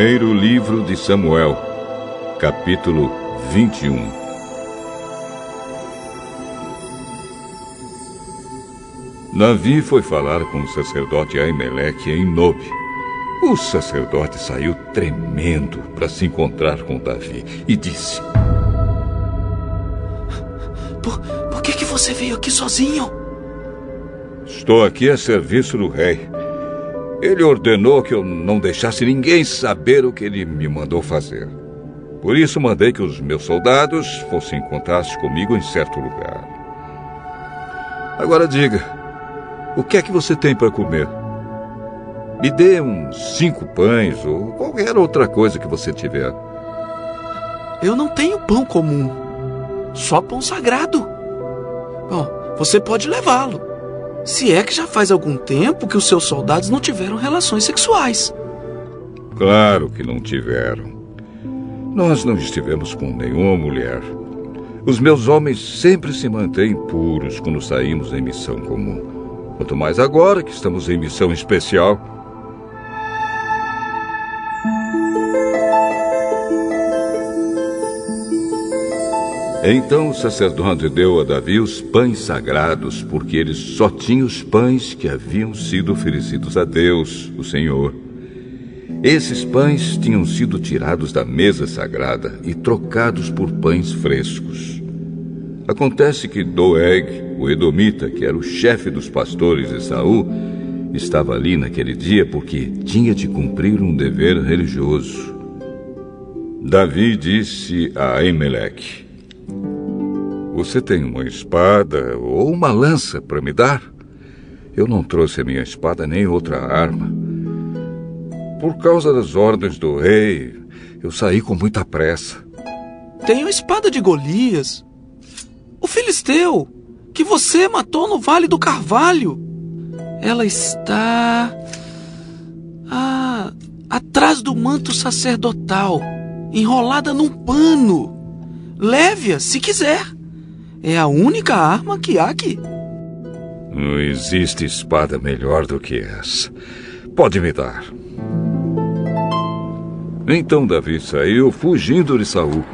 Primeiro livro de Samuel, capítulo 21. Davi foi falar com o sacerdote Aimeleque em Nobe. O sacerdote saiu tremendo para se encontrar com Davi e disse: Por, por que, que você veio aqui sozinho? Estou aqui a serviço do rei. Ele ordenou que eu não deixasse ninguém saber o que ele me mandou fazer. Por isso mandei que os meus soldados fossem encontrar-se comigo em certo lugar. Agora diga, o que é que você tem para comer? Me dê uns cinco pães ou qualquer outra coisa que você tiver. Eu não tenho pão comum, só pão sagrado. Bom, você pode levá-lo. Se é que já faz algum tempo que os seus soldados não tiveram relações sexuais. Claro que não tiveram. Nós não estivemos com nenhuma mulher. Os meus homens sempre se mantêm puros quando saímos em missão comum. Quanto mais agora que estamos em missão especial. Então o sacerdote deu a Davi os pães sagrados, porque ele só tinha os pães que haviam sido oferecidos a Deus, o Senhor. Esses pães tinham sido tirados da mesa sagrada e trocados por pães frescos. Acontece que Doeg, o Edomita, que era o chefe dos pastores de Saul, estava ali naquele dia porque tinha de cumprir um dever religioso. Davi disse a Emelec: você tem uma espada ou uma lança para me dar? Eu não trouxe a minha espada nem outra arma. Por causa das ordens do rei, eu saí com muita pressa. Tenho a espada de Golias, o filisteu, que você matou no Vale do Carvalho. Ela está. Ah, atrás do manto sacerdotal, enrolada num pano. Leve-a se quiser. É a única arma que há aqui. Não existe espada melhor do que essa. Pode me dar. Então Davi saiu fugindo de Saul.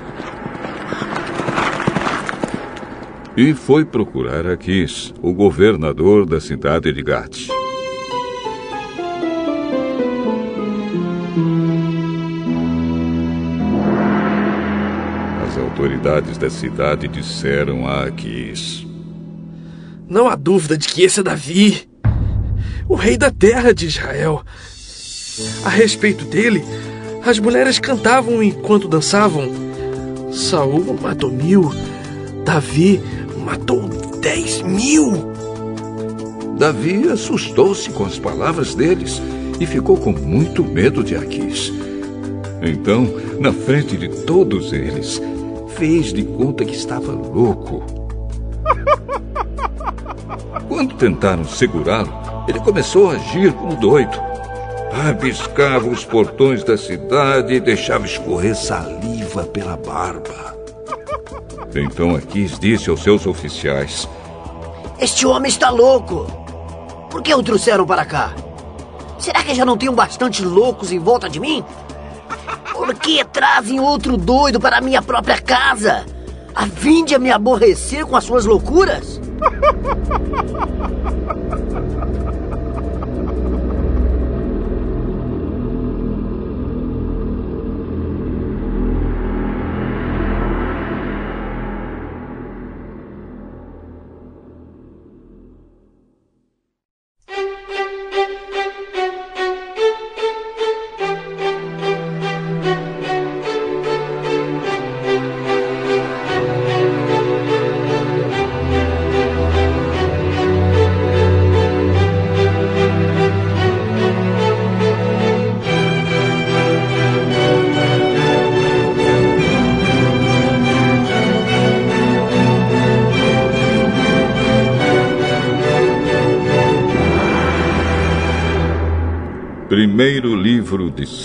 E foi procurar Aquis, o governador da cidade de Gate. Autoridades da cidade disseram a Aquis: Não há dúvida de que esse é Davi, o rei da terra de Israel. A respeito dele, as mulheres cantavam enquanto dançavam. Saul matou mil, Davi matou dez mil. Davi assustou-se com as palavras deles e ficou com muito medo de Aquis. Então, na frente de todos eles, fez de conta que estava louco. Quando tentaram segurá-lo, ele começou a agir como doido. Rabiscava os portões da cidade e deixava escorrer saliva pela barba. Então Aquis disse aos seus oficiais: Este homem está louco. Por que o trouxeram para cá? Será que já não tenho bastante loucos em volta de mim? Por que trazem outro doido para minha própria casa? A fim de me aborrecer com as suas loucuras?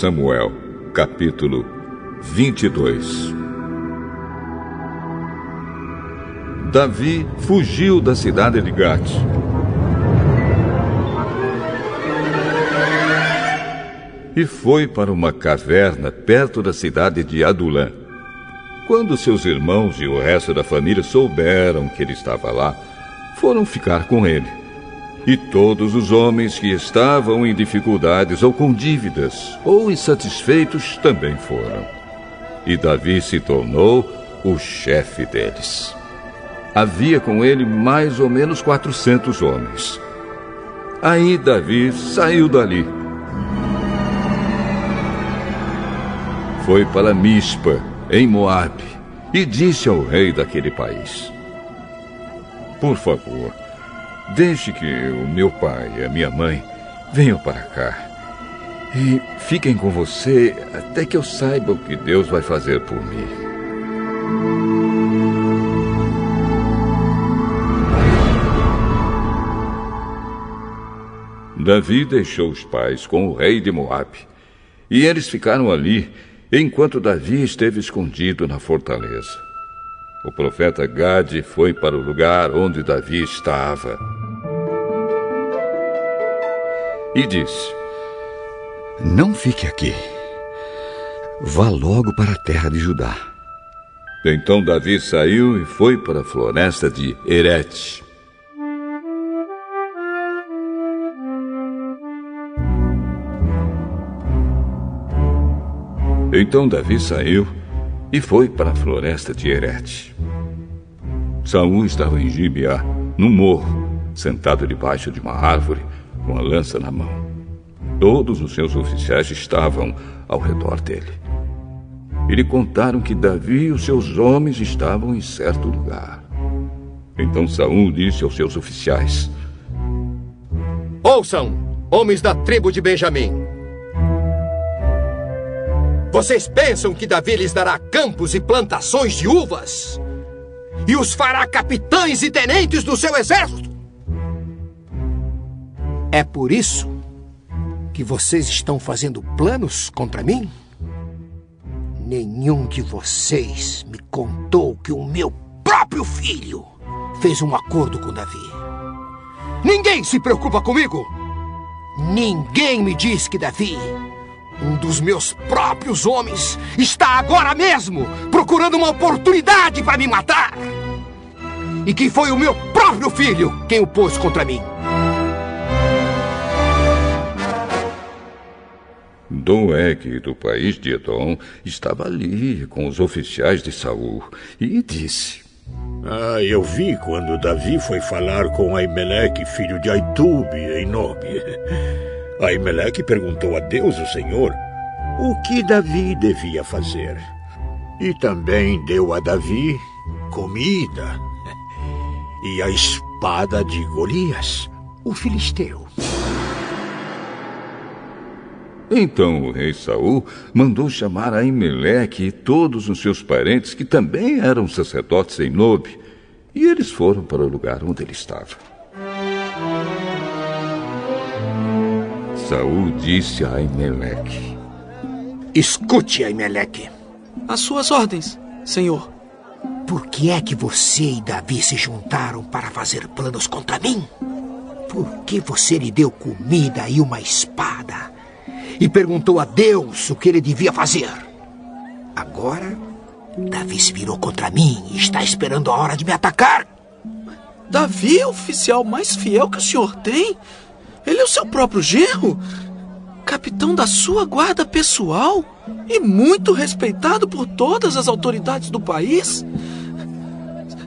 Samuel, capítulo 22. Davi fugiu da cidade de Gate. e foi para uma caverna perto da cidade de Adulã. Quando seus irmãos e o resto da família souberam que ele estava lá, foram ficar com ele. E todos os homens que estavam em dificuldades ou com dívidas ou insatisfeitos também foram. E Davi se tornou o chefe deles. Havia com ele mais ou menos 400 homens. Aí Davi saiu dali. Foi para Mispa, em Moabe, e disse ao rei daquele país: Por favor, deixe que o meu pai e a minha mãe venham para cá e fiquem com você até que eu saiba o que Deus vai fazer por mim. Davi deixou os pais com o rei de Moabe, e eles ficaram ali enquanto Davi esteve escondido na fortaleza. O profeta Gade foi para o lugar onde Davi estava e disse: Não fique aqui. Vá logo para a terra de Judá. Então Davi saiu e foi para a floresta de Erete. Então Davi saiu e foi para a floresta de Herete. Saul estava em Gibeá, no morro, sentado debaixo de uma árvore, com a lança na mão. Todos os seus oficiais estavam ao redor dele. E lhe contaram que Davi e os seus homens estavam em certo lugar. Então Saul disse aos seus oficiais: Ouçam, homens da tribo de Benjamim. Vocês pensam que Davi lhes dará campos e plantações de uvas? E os fará capitães e tenentes do seu exército? É por isso que vocês estão fazendo planos contra mim? Nenhum de vocês me contou que o meu próprio filho fez um acordo com Davi. Ninguém se preocupa comigo. Ninguém me diz que Davi um dos meus próprios homens está agora mesmo procurando uma oportunidade para me matar. E que foi o meu próprio filho quem o pôs contra mim. Doeg, do país de Edom, estava ali com os oficiais de Saul e disse: Ah, eu vi quando Davi foi falar com Aimeleque, filho de Aitube, em Nobe. Aimeleque perguntou a Deus, o Senhor, o que Davi devia fazer. E também deu a Davi comida e a espada de Golias, o filisteu. Então o rei Saul mandou chamar Aimeleque e todos os seus parentes que também eram sacerdotes em Nobe, e eles foram para o lugar onde ele estava. Saul disse a Aimeleque: Escute, Aimeleque. As suas ordens, senhor. Por que é que você e Davi se juntaram para fazer planos contra mim? Por que você lhe deu comida e uma espada? E perguntou a Deus o que ele devia fazer? Agora, Davi se virou contra mim e está esperando a hora de me atacar. Davi é o oficial mais fiel que o senhor tem? Ele é o seu próprio genro? Capitão da sua guarda pessoal? E muito respeitado por todas as autoridades do país?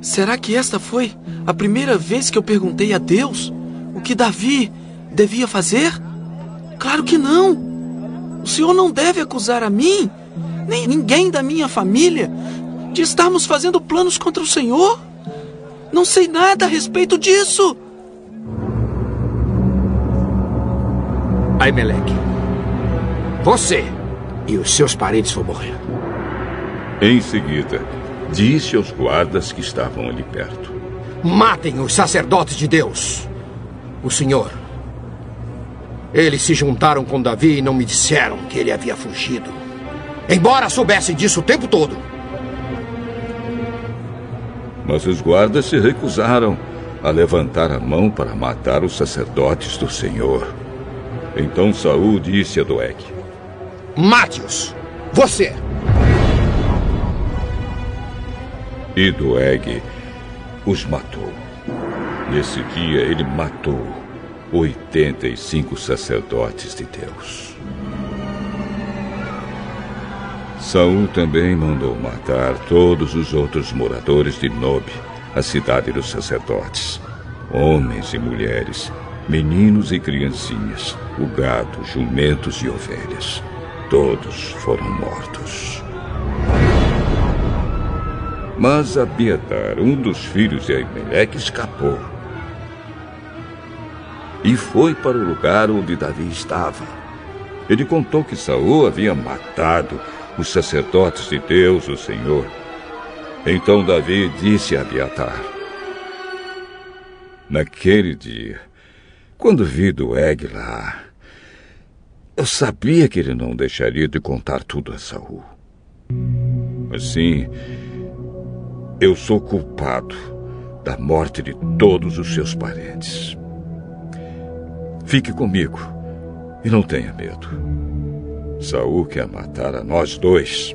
Será que esta foi a primeira vez que eu perguntei a Deus o que Davi devia fazer? Claro que não! O senhor não deve acusar a mim, nem ninguém da minha família, de estarmos fazendo planos contra o senhor. Não sei nada a respeito disso. Aimeleque, você e os seus parentes vão morrer. Em seguida, disse aos guardas que estavam ali perto: Matem os sacerdotes de Deus. O Senhor. Eles se juntaram com Davi e não me disseram que ele havia fugido. Embora soubessem disso o tempo todo. Mas os guardas se recusaram a levantar a mão para matar os sacerdotes do Senhor. Então Saul disse a Doeg: Mate-os! Você! E Doeg os matou. Nesse dia ele matou 85 sacerdotes de Deus. Saul também mandou matar todos os outros moradores de Nob, a cidade dos sacerdotes, homens e mulheres, meninos e criancinhas, o gado, jumentos e ovelhas. Todos foram mortos. Mas Abiatar, um dos filhos de Aimeleque, escapou. E foi para o lugar onde Davi estava. Ele contou que Saul havia matado os sacerdotes de Deus, o Senhor. Então Davi disse a Abiatar: Naquele dia, quando vi Doeg lá, eu sabia que ele não deixaria de contar tudo a Saul. Assim, eu sou culpado da morte de todos os seus parentes. Fique comigo e não tenha medo. Saul quer matar a nós dois,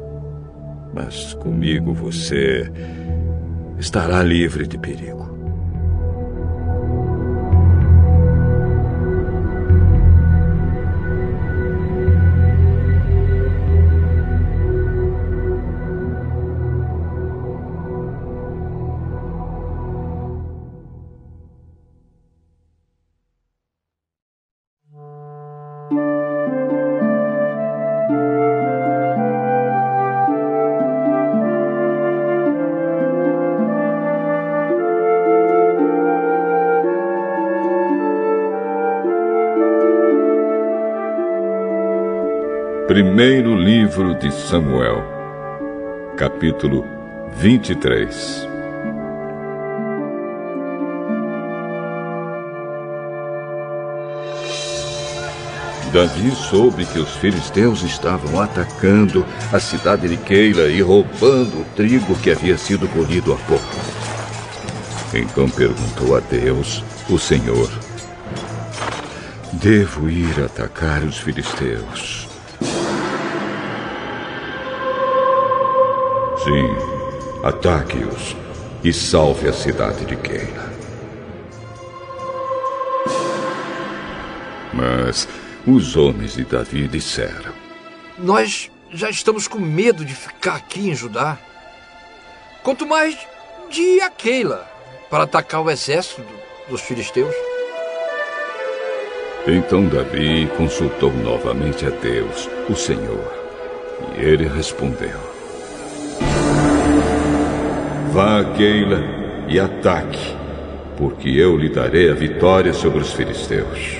mas comigo você estará livre de perigo. Primeiro livro de Samuel, capítulo 23. Davi soube que os filisteus estavam atacando a cidade de Keila e roubando o trigo que havia sido colhido há pouco. Então perguntou a Deus, o Senhor: Devo ir atacar os filisteus? Sim, ataque-os e salve a cidade de Keila. Mas os homens de Davi disseram: Nós já estamos com medo de ficar aqui em Judá. Quanto mais de Keila para atacar o exército dos filisteus. Então Davi consultou novamente a Deus, o Senhor, e ele respondeu: Vá a Keila e ataque, porque eu lhe darei a vitória sobre os filisteus.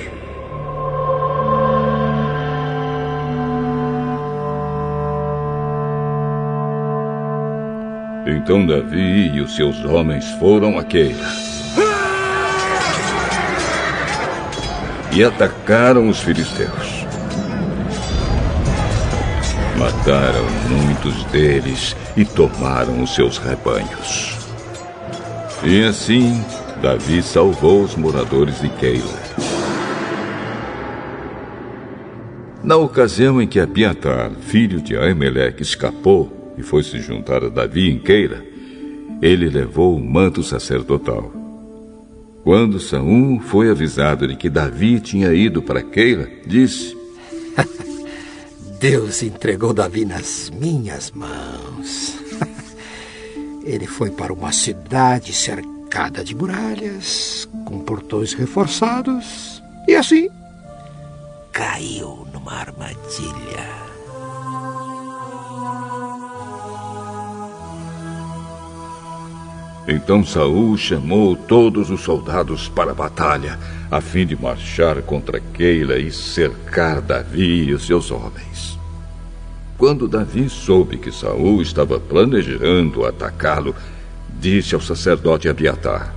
Então Davi e os seus homens foram a Keila. E atacaram os filisteus. Mataram muitos deles e tomaram os seus rebanhos. E assim, Davi salvou os moradores de Keila. Na ocasião em que Abiatar, filho de Aimeleque, escapou e foi se juntar a Davi em Keila, ele levou o manto sacerdotal. Quando Saul foi avisado de que Davi tinha ido para Keila, disse: Deus entregou Davi nas minhas mãos. Ele foi para uma cidade cercada de muralhas, com portões reforçados, e assim caiu numa armadilha. Então Saul chamou todos os soldados para a batalha, a fim de marchar contra Keila e cercar Davi e os seus homens. Quando Davi soube que Saul estava planejando atacá-lo, disse ao sacerdote Abiatar: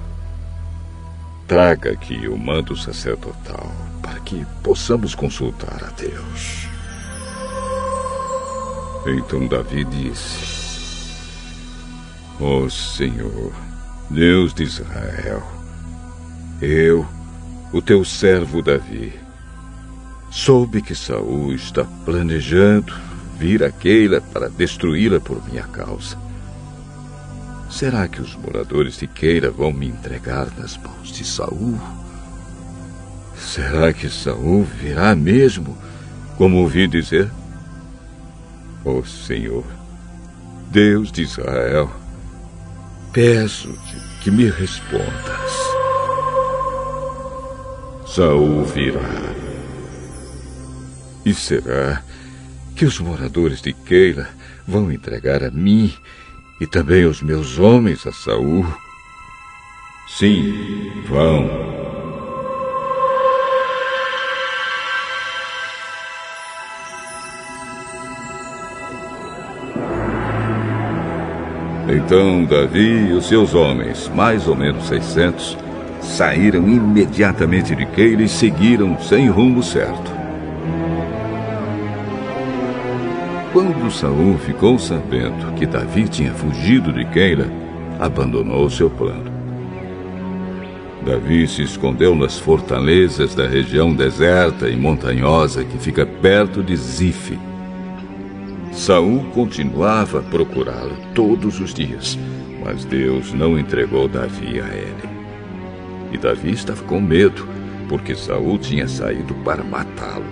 Traga aqui o manto sacerdotal para que possamos consultar a Deus. Então Davi disse: Ó oh, Senhor, Deus de Israel, eu, o teu servo Davi, soube que Saul está planejando vir a Keila para destruí-la por minha causa. Será que os moradores de Keila vão me entregar nas mãos de Saul? Será que Saul virá mesmo, como ouvi dizer? Oh Senhor, Deus de Israel, peço-te que me respondas. Saul virá. E será que os moradores de Keila vão entregar a mim e também os meus homens a Saul? Sim, vão. Então Davi e os seus homens, mais ou menos seiscentos, saíram imediatamente de Keila e seguiram sem rumo certo. Quando Saul ficou sabendo que Davi tinha fugido de Keila, abandonou seu plano. Davi se escondeu nas fortalezas da região deserta e montanhosa que fica perto de Zif. Saul continuava a procurá-lo todos os dias, mas Deus não entregou Davi a ele. E Davi estava com medo, porque Saul tinha saído para matá-lo.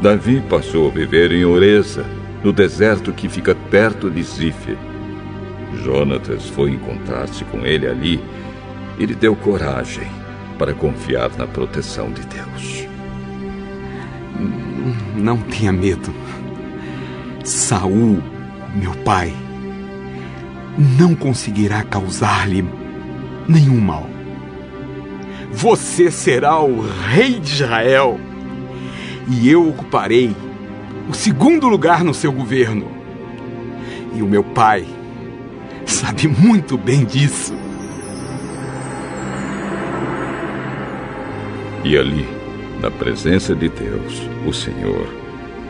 Davi passou a viver em Oreza, no deserto que fica perto de Zif. Jonatas foi encontrar-se com ele ali e lhe deu coragem para confiar na proteção de Deus. Não tenha medo. Saul, meu pai, não conseguirá causar-lhe nenhum mal. Você será o rei de Israel e eu ocuparei o segundo lugar no seu governo. E o meu pai sabe muito bem disso. E ali, na presença de Deus, o Senhor,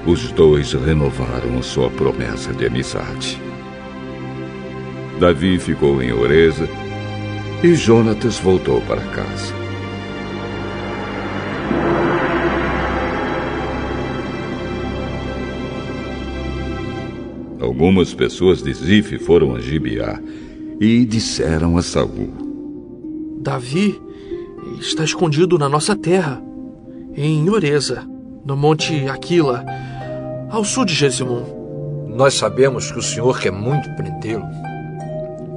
os dois renovaram sua promessa de amizade. Davi ficou em Oreza e Jonatas voltou para casa. Algumas pessoas de Zif foram a Gibeá e disseram a Saul: Davi está escondido na nossa terra, em Oreza, no monte Aquila, ao sul de Jesimum. Nós sabemos que o senhor quer muito prendê-lo.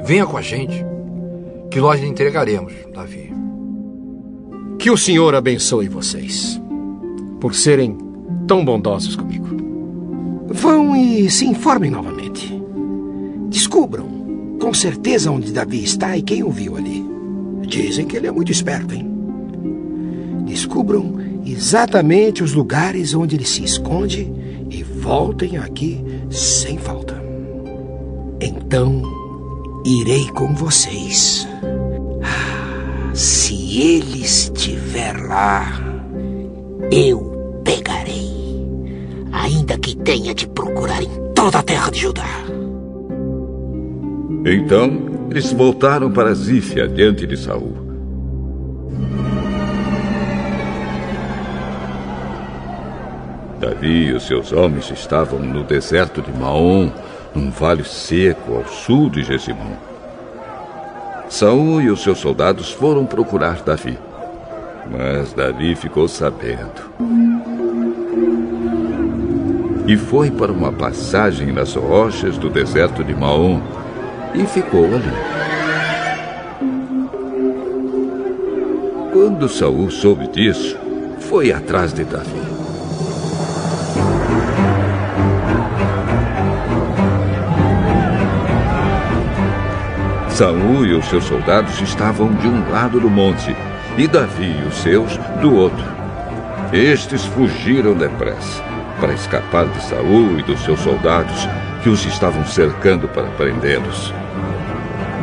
Venha com a gente, que nós lhe entregaremos, Davi. Que o senhor abençoe vocês, por serem tão bondosos comigo. Vão e se informem novamente. Descubram com certeza onde Davi está e quem o viu ali. Dizem que ele é muito esperto, hein? Descubram exatamente os lugares onde ele se esconde e voltem aqui sem falta. Então, irei com vocês. Ah, se ele estiver lá, eu pegarei ainda que tenha de procurar em toda a terra de Judá. Então eles voltaram para Zif, diante de Saul. Davi e os seus homens estavam no deserto de Maom, num vale seco ao sul de Gesimon. Saul e os seus soldados foram procurar Davi. Mas Davi ficou sabendo e foi para uma passagem nas rochas do deserto de Maom e ficou ali. Quando Saul soube disso, foi atrás de Davi. Saul e os seus soldados estavam de um lado do monte e Davi e os seus do outro. Estes fugiram depressa para escapar de Saul e dos seus soldados que os estavam cercando para prendê-los.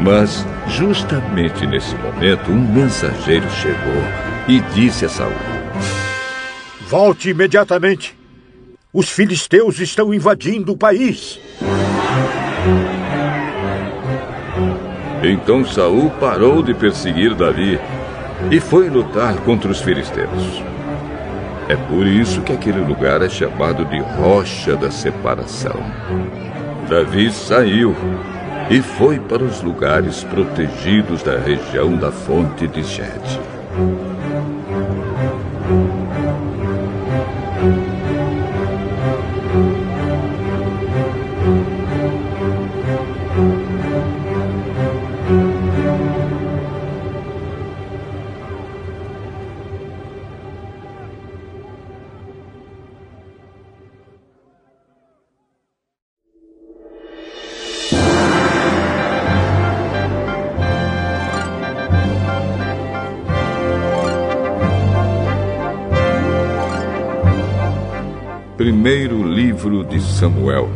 Mas, justamente nesse momento, um mensageiro chegou e disse a Saul: Volte imediatamente. Os filisteus estão invadindo o país. Então Saul parou de perseguir Davi e foi lutar contra os filisteus. É por isso que aquele lugar é chamado de Rocha da Separação. Davi saiu e foi para os lugares protegidos da região da fonte de Gede. Livro de Samuel,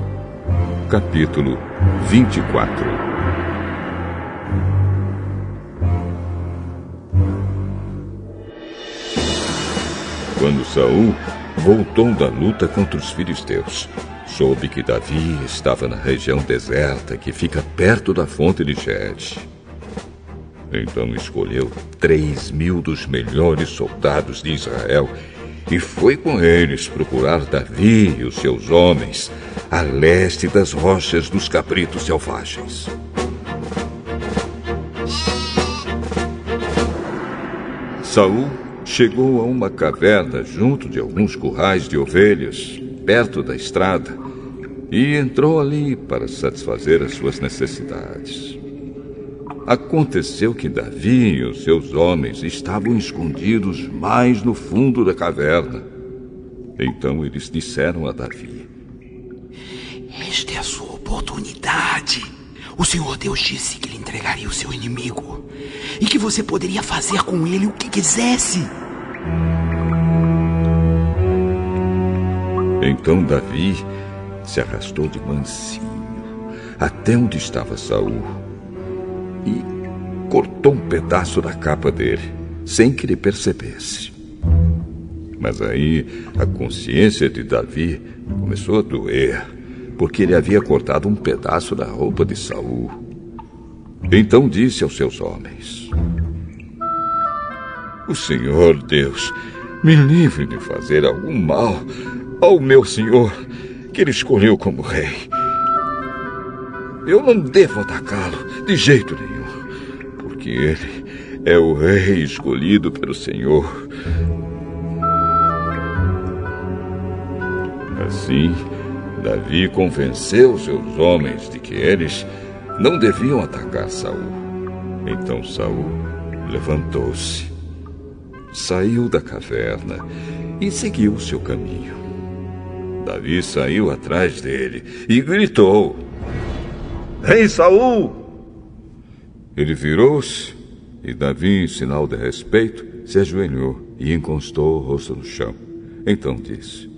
capítulo 24. Quando Saul voltou da luta contra os filisteus, soube que Davi estava na região deserta que fica perto da fonte de Gede. Então escolheu três mil dos melhores soldados de Israel e foi com eles procurar Davi e os seus homens a leste das rochas dos cabritos selvagens. Saul chegou a uma caverna junto de alguns currais de ovelhas, perto da estrada, e entrou ali para satisfazer as suas necessidades. Aconteceu que Davi e os seus homens estavam escondidos mais no fundo da caverna. Então eles disseram a Davi: Esta é a sua oportunidade. O Senhor Deus disse que lhe entregaria o seu inimigo e que você poderia fazer com ele o que quisesse. Então Davi se arrastou de mansinho até onde estava Saul e cortou um pedaço da capa dele, sem que ele percebesse. Mas aí a consciência de Davi começou a doer, porque ele havia cortado um pedaço da roupa de Saul. Então disse aos seus homens: O Senhor Deus me livre de fazer algum mal ao meu senhor, que ele escolheu como rei. Eu não devo atacá-lo de jeito nenhum, porque ele é o rei escolhido pelo Senhor. Assim, Davi convenceu seus homens de que eles não deviam atacar Saul. Então Saul levantou-se, saiu da caverna e seguiu seu caminho. Davi saiu atrás dele e gritou: Rei Saul! Ele virou-se e Davi, em sinal de respeito, se ajoelhou e encostou o rosto no chão. Então disse: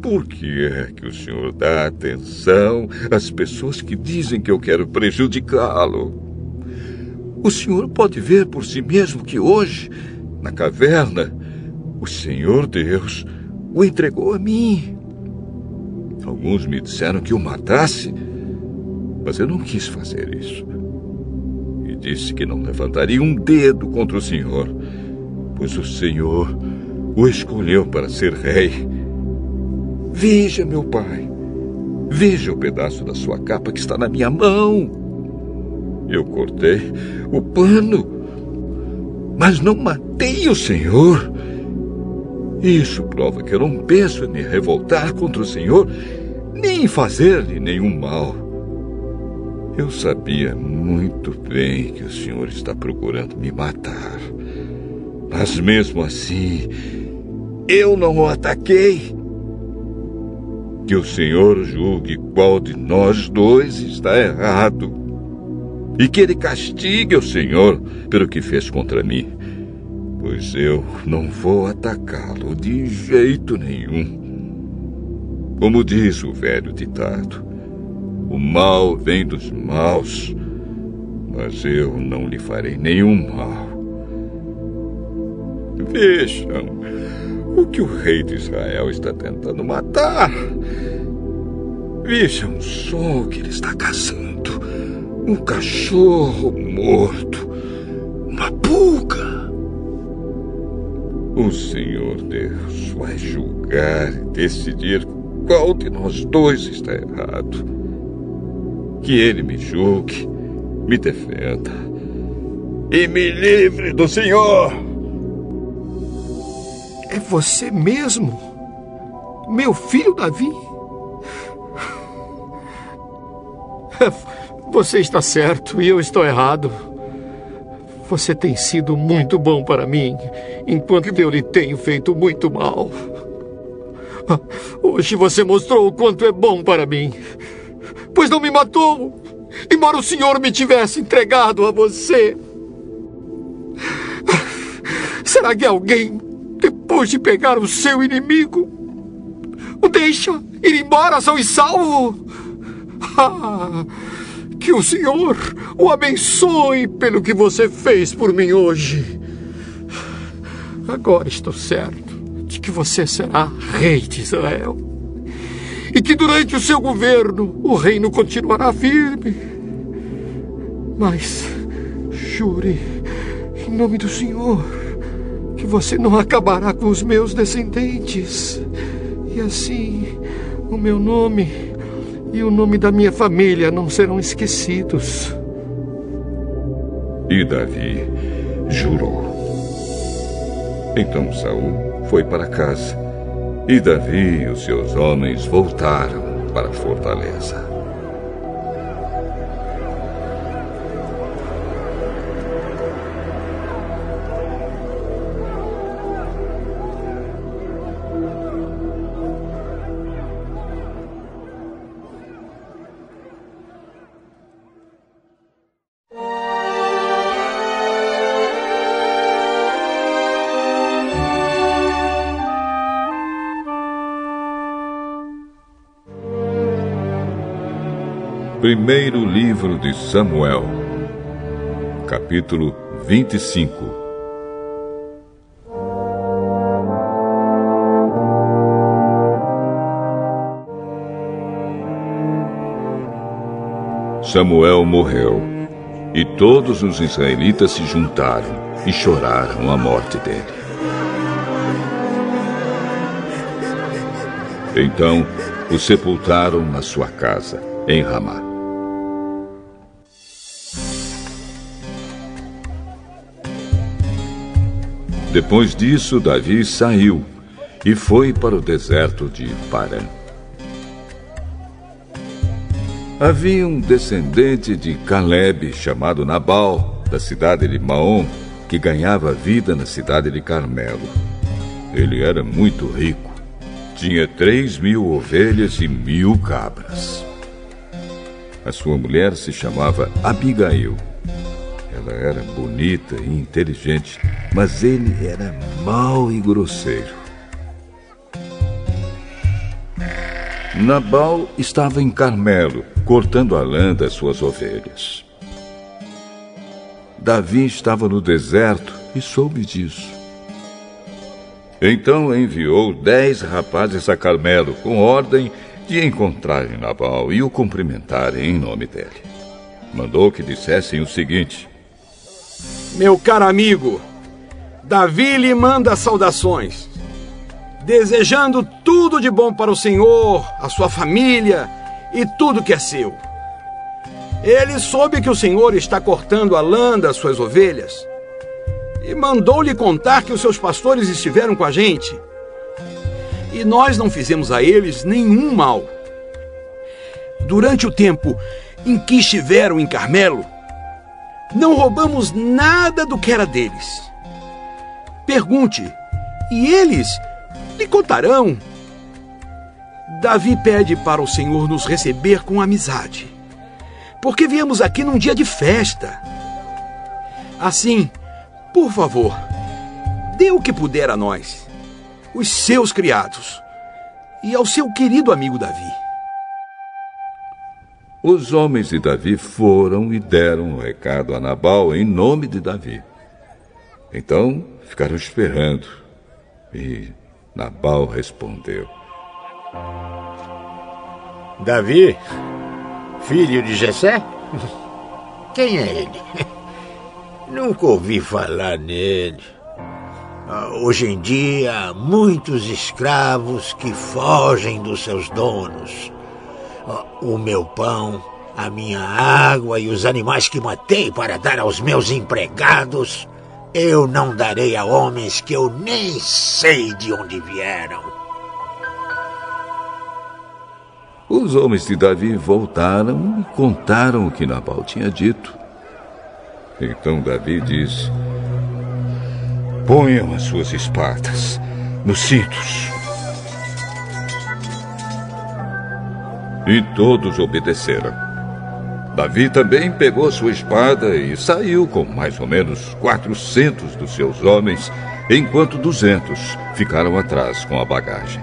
Por que é que o senhor dá atenção às pessoas que dizem que eu quero prejudicá-lo? O senhor pode ver por si mesmo que hoje, na caverna, o Senhor Deus o entregou a mim. Alguns me disseram que o matasse mas eu não quis fazer isso. E disse que não levantaria um dedo contra o Senhor, pois o Senhor o escolheu para ser rei. Veja, meu pai, veja o pedaço da sua capa que está na minha mão. Eu cortei o pano, mas não matei o Senhor. Isso prova que eu não penso em me revoltar contra o Senhor, nem em fazer-lhe nenhum mal. Eu sabia muito bem que o senhor está procurando me matar. Mas mesmo assim, eu não o ataquei. Que o senhor julgue qual de nós dois está errado. E que ele castigue o senhor pelo que fez contra mim. Pois eu não vou atacá-lo de jeito nenhum. Como diz o velho ditado, o mal vem dos maus, mas eu não lhe farei nenhum mal. Vejam o que o rei de Israel está tentando matar. Vejam só o que ele está caçando: um cachorro morto, uma pulga. O Senhor Deus vai julgar e decidir qual de nós dois está errado. Que Ele me julgue, me defenda e me livre do Senhor. É você mesmo? Meu filho Davi? Você está certo e eu estou errado. Você tem sido muito bom para mim, enquanto eu lhe tenho feito muito mal. Hoje você mostrou o quanto é bom para mim, pois não me matou, embora o Senhor me tivesse entregado a você. Será que alguém, depois de pegar o seu inimigo, o deixa ir embora são e salvo? Ah, que o Senhor o abençoe pelo que você fez por mim hoje. Agora estou certo de que você será rei de Israel. E que durante o seu governo o reino continuará firme. Mas jure, em nome do Senhor, que você não acabará com os meus descendentes. E assim, o meu nome e o nome da minha família não serão esquecidos. E Davi jurou. Então Saul foi para casa e Davi e os seus homens voltaram para a fortaleza. Primeiro livro de Samuel, capítulo 25. Samuel morreu, e todos os israelitas se juntaram e choraram a morte dele. Então o sepultaram na sua casa, em Ramá. Depois disso, Davi saiu e foi para o deserto de Parã. Havia um descendente de Caleb chamado Nabal, da cidade de Maom, que ganhava vida na cidade de Carmelo. Ele era muito rico. Tinha três mil ovelhas e mil cabras. A sua mulher se chamava Abigail. Ela era bonita e inteligente, mas ele era mau e grosseiro. Nabal estava em Carmelo, cortando a lã das suas ovelhas. Davi estava no deserto e soube disso. Então enviou dez rapazes a Carmelo com ordem de encontrarem Nabal e o cumprimentarem em nome dele. Mandou que dissessem o seguinte: meu caro amigo, Davi lhe manda saudações, desejando tudo de bom para o Senhor, a sua família e tudo que é seu. Ele soube que o Senhor está cortando a lã das suas ovelhas e mandou-lhe contar que os seus pastores estiveram com a gente e nós não fizemos a eles nenhum mal. Durante o tempo em que estiveram em Carmelo, não roubamos nada do que era deles. Pergunte, e eles lhe contarão. Davi pede para o Senhor nos receber com amizade, porque viemos aqui num dia de festa. Assim, por favor, dê o que puder a nós, os seus criados, e ao seu querido amigo Davi. Os homens de Davi foram e deram o um recado a Nabal em nome de Davi. Então ficaram esperando. E Nabal respondeu: Davi, filho de Jessé? Quem é ele? Nunca ouvi falar nele. Ah, hoje em dia, muitos escravos que fogem dos seus donos. O meu pão, a minha água e os animais que matei para dar aos meus empregados, eu não darei a homens que eu nem sei de onde vieram. Os homens de Davi voltaram e contaram o que Nabal tinha dito. Então Davi disse: Ponham as suas espadas nos cintos. E todos obedeceram. Davi também pegou sua espada e saiu com mais ou menos 400 dos seus homens, enquanto 200 ficaram atrás com a bagagem.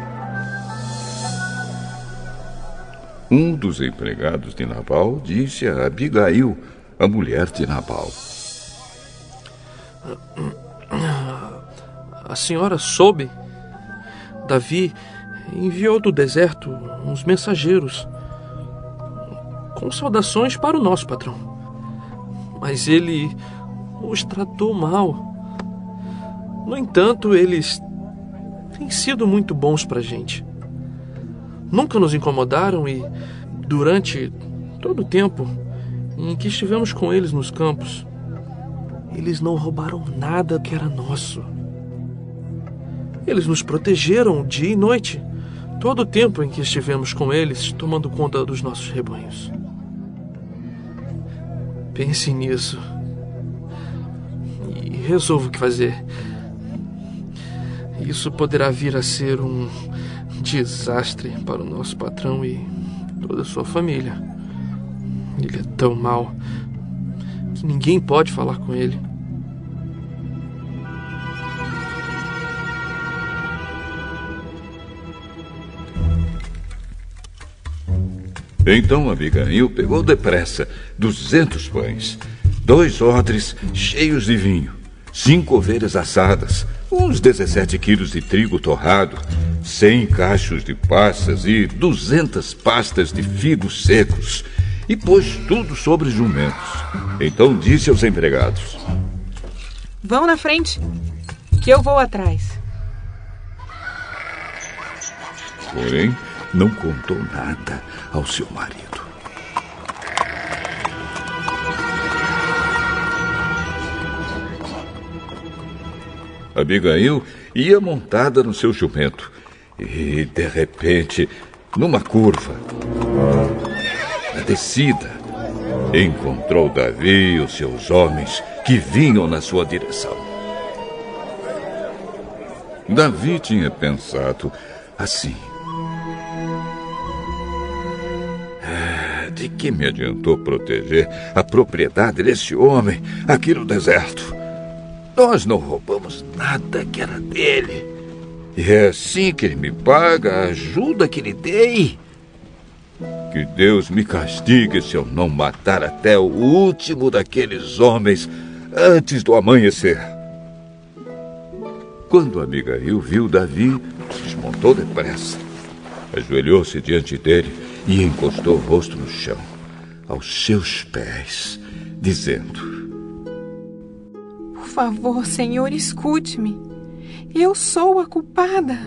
Um dos empregados de Nabal disse a Abigail, a mulher de Nabal: A senhora soube? Davi enviou do deserto uns mensageiros com saudações para o nosso patrão. Mas ele os tratou mal. No entanto, eles têm sido muito bons para a gente. Nunca nos incomodaram e, durante todo o tempo em que estivemos com eles nos campos, eles não roubaram nada que era nosso. Eles nos protegeram dia e noite, todo o tempo em que estivemos com eles, tomando conta dos nossos rebanhos. Pense nisso. E resolva o que fazer. Isso poderá vir a ser um desastre para o nosso patrão e toda a sua família. Ele é tão mau que ninguém pode falar com ele. Então Abigail pegou depressa duzentos pães, dois odres cheios de vinho, cinco ovelhas assadas, uns 17 quilos de trigo torrado, cem cachos de passas e duzentas pastas de figos secos, e pôs tudo sobre jumentos. Então disse aos empregados: Vão na frente, que eu vou atrás. Porém, não contou nada ao seu marido. Abigail ia montada no seu jumento e, de repente, numa curva, na descida, encontrou Davi e os seus homens que vinham na sua direção. Davi tinha pensado assim: De que me adiantou proteger a propriedade desse homem aqui no deserto? Nós não roubamos nada que era dele. E é assim que ele me paga a ajuda que lhe dei. Que Deus me castigue se eu não matar até o último daqueles homens antes do amanhecer. Quando Abigail viu Davi, desmontou depressa. Ajoelhou-se diante dele e encostou o rosto no chão, aos seus pés, dizendo: Por favor, Senhor, escute-me. Eu sou a culpada.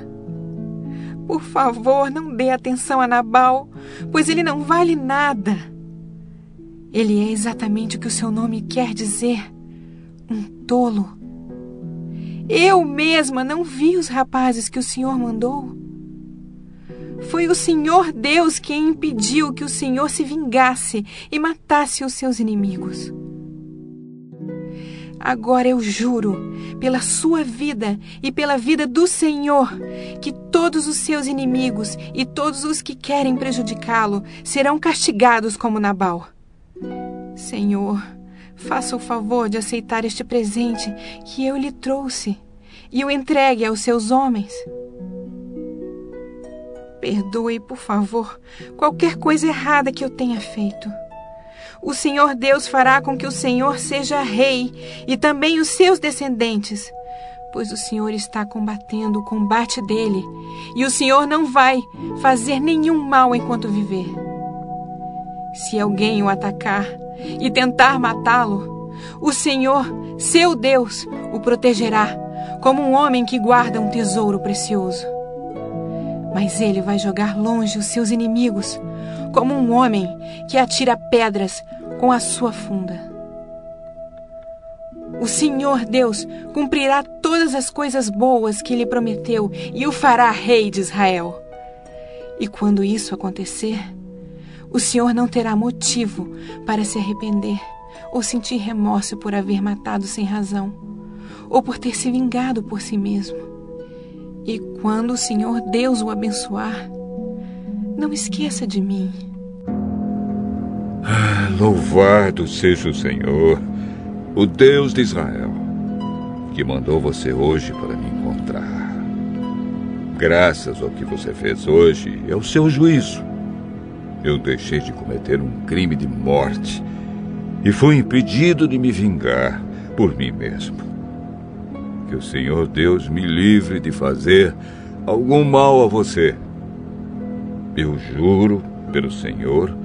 Por favor, não dê atenção a Nabal, pois ele não vale nada. Ele é exatamente o que o seu nome quer dizer: um tolo. Eu mesma não vi os rapazes que o Senhor mandou. Foi o Senhor Deus quem impediu que o Senhor se vingasse e matasse os seus inimigos. Agora eu juro, pela sua vida e pela vida do Senhor, que todos os seus inimigos e todos os que querem prejudicá-lo serão castigados como Nabal. Senhor, faça o favor de aceitar este presente que eu lhe trouxe e o entregue aos seus homens. Perdoe, por favor, qualquer coisa errada que eu tenha feito. O Senhor Deus fará com que o Senhor seja rei e também os seus descendentes, pois o Senhor está combatendo o combate dele e o Senhor não vai fazer nenhum mal enquanto viver. Se alguém o atacar e tentar matá-lo, O Senhor, seu Deus, o protegerá, como um homem que guarda um tesouro precioso. Mas ele vai jogar longe os seus inimigos, como um homem que atira pedras com a sua funda. O Senhor Deus cumprirá todas as coisas boas que lhe prometeu e o fará rei de Israel. E quando isso acontecer, o Senhor não terá motivo para se arrepender ou sentir remorso por haver matado sem razão, ou por ter se vingado por si mesmo. E quando o Senhor Deus o abençoar, não esqueça de mim. Ah, louvado seja o Senhor, o Deus de Israel, que mandou você hoje para me encontrar. Graças ao que você fez hoje e ao seu juízo, eu deixei de cometer um crime de morte e fui impedido de me vingar por mim mesmo. Que o Senhor Deus me livre de fazer algum mal a você. Eu juro pelo Senhor,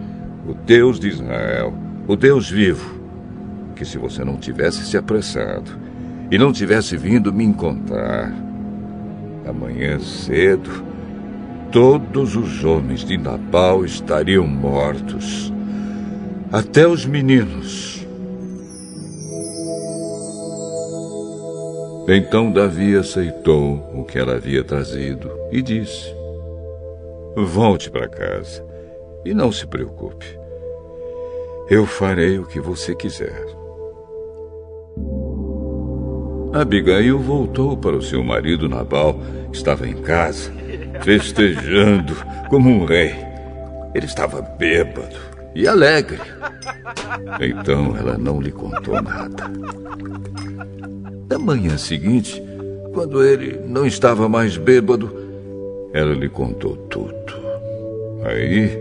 o Deus de Israel, o Deus vivo, que se você não tivesse se apressado e não tivesse vindo me encontrar, amanhã cedo todos os homens de Nabal estariam mortos, até os meninos. Então Davi aceitou o que ela havia trazido e disse: Volte para casa e não se preocupe. Eu farei o que você quiser. Abigail voltou para o seu marido Nabal, estava em casa festejando como um rei. Ele estava bêbado e alegre. Então ela não lhe contou nada. Na manhã seguinte, quando ele não estava mais bêbado, ela lhe contou tudo. Aí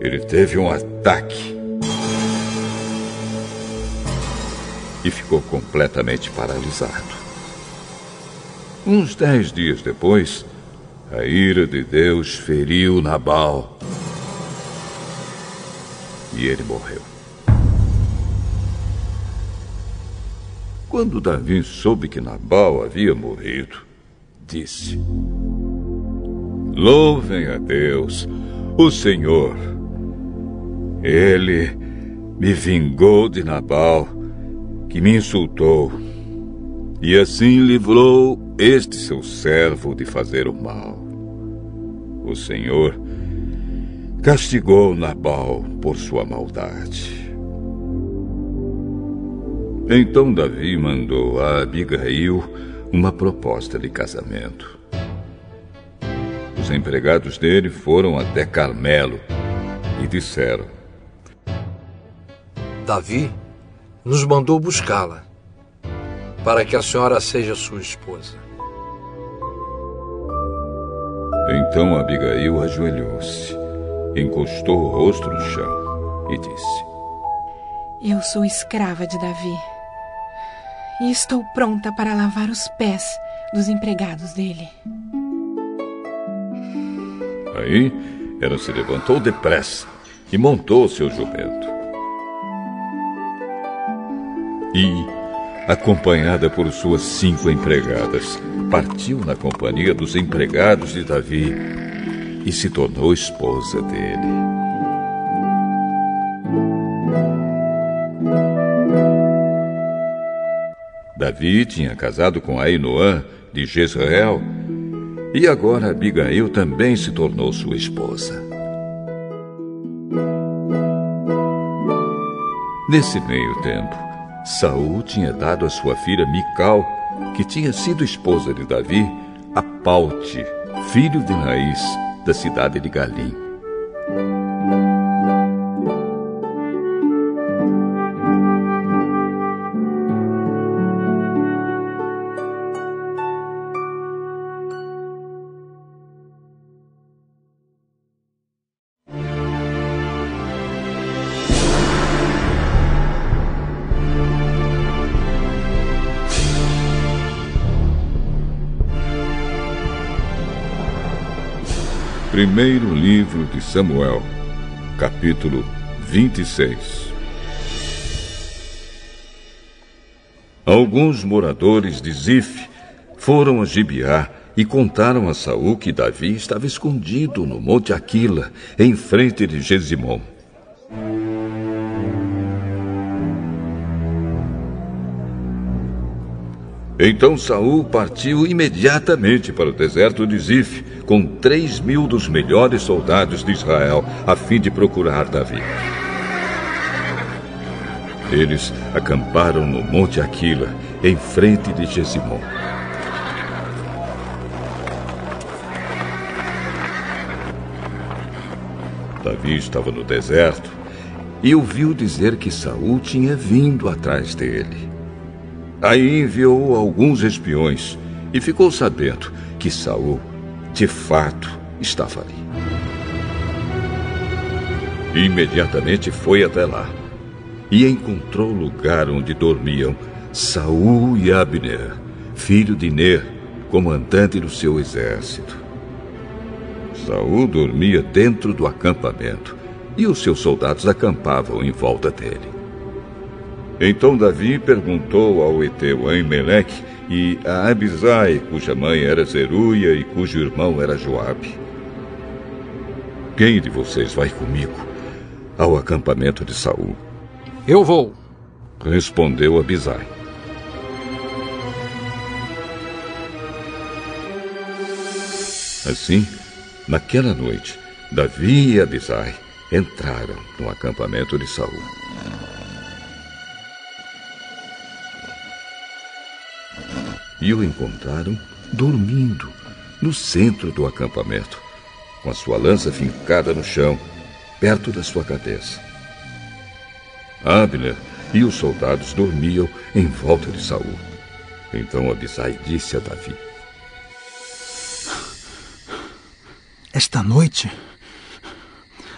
ele teve um ataque e ficou completamente paralisado. Uns dez dias depois, a ira de Deus feriu Nabal. E ele morreu. Quando Davi soube que Nabal havia morrido, disse: Louvem a Deus, o Senhor. Ele me vingou de Nabal, que me insultou, e assim livrou este seu servo de fazer o mal. O Senhor castigou Nabal por sua maldade. Então Davi mandou a Abigail uma proposta de casamento. Os empregados dele foram até Carmelo e disseram: Davi nos mandou buscá-la para que a senhora seja sua esposa. Então Abigail ajoelhou-se, encostou o rosto no chão e disse: Eu sou escrava de Davi e estou pronta para lavar os pés dos empregados dele. Aí ela se levantou depressa e montou seu jumento. E, acompanhada por suas cinco empregadas, partiu na companhia dos empregados de Davi e se tornou esposa dele. Davi tinha casado com Ainoã de Jezreel e agora Abigail também se tornou sua esposa. Nesse meio tempo, Saul tinha dado a sua filha Mical, que tinha sido esposa de Davi, a Paute, filho de Raiz, da cidade de Galim. Primeiro livro de Samuel, capítulo 26 Alguns moradores de Zif foram a Gibeá e contaram a Saul que Davi estava escondido no monte Aquila, em frente de Gesimon. Então Saul partiu imediatamente para o deserto de Zif, com três mil dos melhores soldados de Israel, a fim de procurar Davi. Eles acamparam no Monte Aquila, em frente de Gesimon. Davi estava no deserto e ouviu dizer que Saul tinha vindo atrás dele. Aí enviou alguns espiões e ficou sabendo que Saul, de fato, estava ali. Imediatamente foi até lá e encontrou o lugar onde dormiam Saul e Abner, filho de Ner, comandante do seu exército. Saul dormia dentro do acampamento e os seus soldados acampavam em volta dele. Então Davi perguntou ao Eteu Aimeleque e a Abisai, cuja mãe era Zeruia e cujo irmão era Joabe. Quem de vocês vai comigo ao acampamento de Saul? Eu vou, respondeu Abisai. Assim, naquela noite, Davi e Abisai entraram no acampamento de Saul. E o encontraram dormindo no centro do acampamento, com a sua lança fincada no chão, perto da sua cabeça. Abner e os soldados dormiam em volta de Saul. Então Abisai disse a Davi: Esta noite,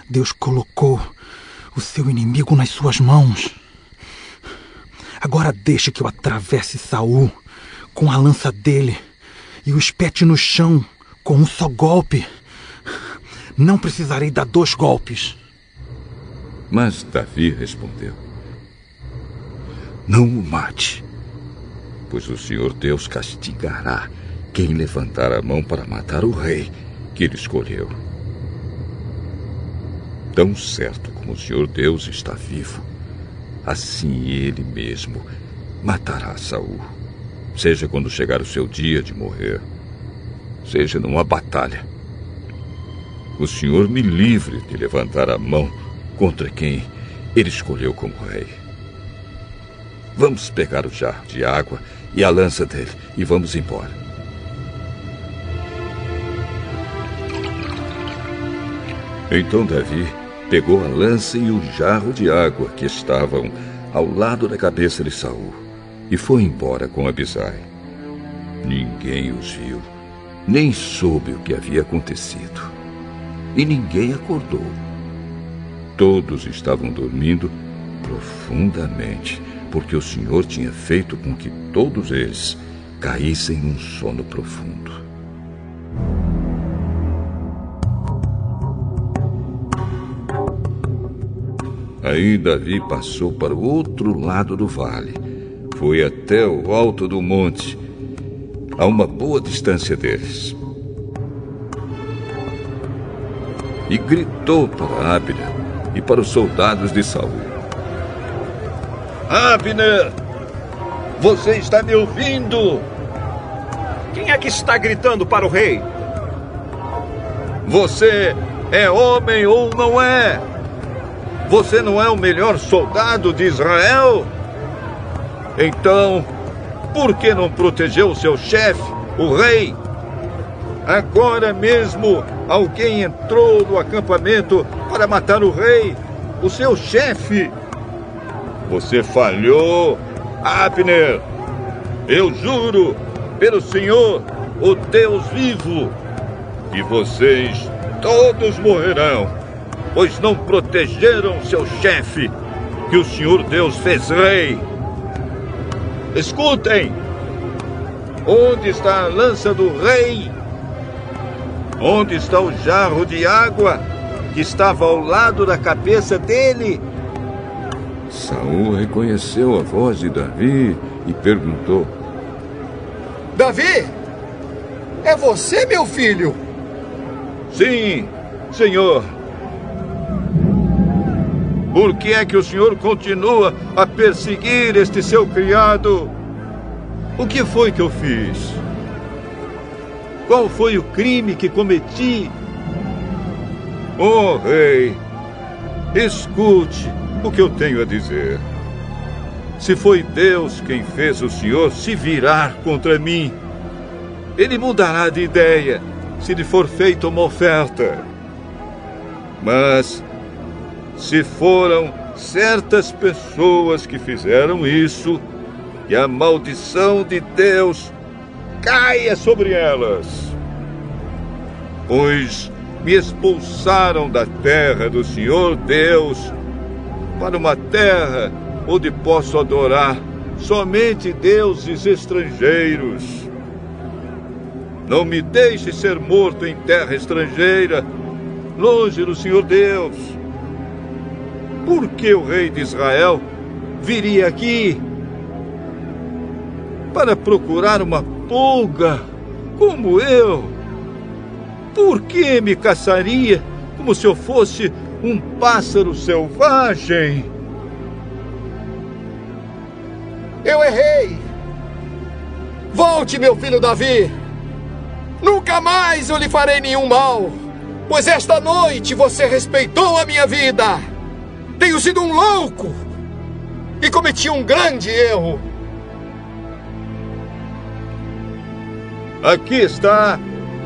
Deus colocou o seu inimigo nas suas mãos. Agora deixe que eu atravesse Saul com a lança dele e o espete no chão com um só golpe. Não precisarei dar dois golpes. Mas Davi respondeu: Não o mate, pois o Senhor Deus castigará quem levantar a mão para matar o rei que ele escolheu. Tão certo como o Senhor Deus está vivo, assim ele mesmo matará Saul, seja quando chegar o seu dia de morrer, seja numa batalha. O Senhor me livre de levantar a mão contra quem ele escolheu como rei. Vamos pegar o jarro de água e a lança dele e vamos embora. Então Davi pegou a lança e o jarro de água que estavam ao lado da cabeça de Saul e foi embora com Abisai. Ninguém os viu, nem soube o que havia acontecido. E ninguém acordou. Todos estavam dormindo profundamente, porque o Senhor tinha feito com que todos eles caíssem num sono profundo. Aí Davi passou para o outro lado do vale. Foi até o alto do monte, a uma boa distância deles. E gritou para Abner e para os soldados de Saul. Abner! Você está me ouvindo? Quem é que está gritando para o rei? Você é homem ou não é? Você não é o melhor soldado de Israel? Então, por que não protegeu o seu chefe, o rei? Agora mesmo alguém entrou no acampamento para matar o rei, o seu chefe. Você falhou, Abner. Eu juro, pelo Senhor, o Deus vivo, que vocês todos morrerão, pois não protegeram seu chefe, que o Senhor Deus fez rei. Escutem! Onde está a lança do rei? Onde está o jarro de água que estava ao lado da cabeça dele? Saul reconheceu a voz de Davi e perguntou: Davi, é você, meu filho? Sim, senhor. Por que é que o senhor continua a perseguir este seu criado? O que foi que eu fiz? Qual foi o crime que cometi? Oh, rei, escute o que eu tenho a dizer. Se foi Deus quem fez o senhor se virar contra mim, ele mudará de ideia se lhe for feita uma oferta. Mas, se foram certas pessoas que fizeram isso, que a maldição de Deus caia sobre elas. Pois me expulsaram da terra do Senhor Deus para uma terra onde posso adorar somente deuses estrangeiros. Não me deixe ser morto em terra estrangeira, longe do Senhor Deus. Por que o rei de Israel viria aqui para procurar uma pulga como eu? Por que me caçaria como se eu fosse um pássaro selvagem? Eu errei! Volte, meu filho Davi! Nunca mais eu lhe farei nenhum mal, pois esta noite você respeitou a minha vida. Tenho sido um louco e cometi um grande erro. Aqui está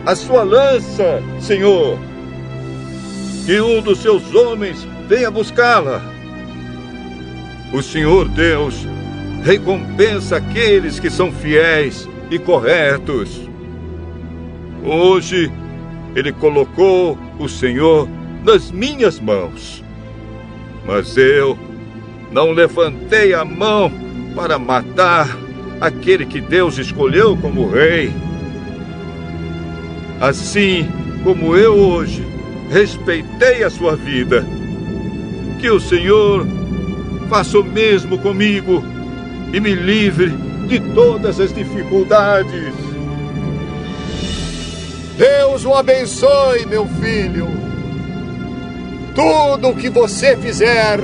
a sua lança, Senhor. Que um dos seus homens venha buscá-la. O Senhor Deus recompensa aqueles que são fiéis e corretos. Hoje, Ele colocou o Senhor nas minhas mãos. Mas eu não levantei a mão para matar aquele que Deus escolheu como rei. Assim como eu hoje respeitei a sua vida, que o Senhor faça o mesmo comigo e me livre de todas as dificuldades. Deus o abençoe, meu filho. Tudo o que você fizer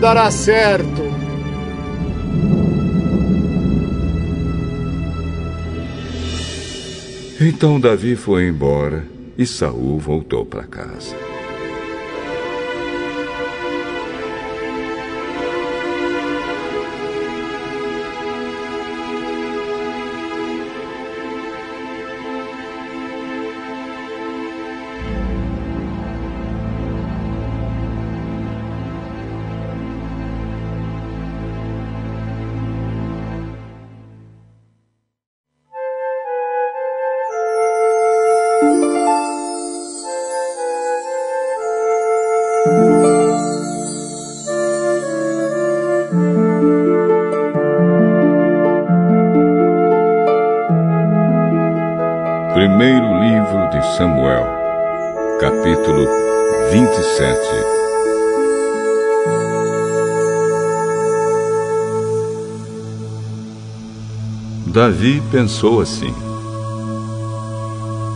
dará certo. Então Davi foi embora e Saul voltou para casa. Davi pensou assim: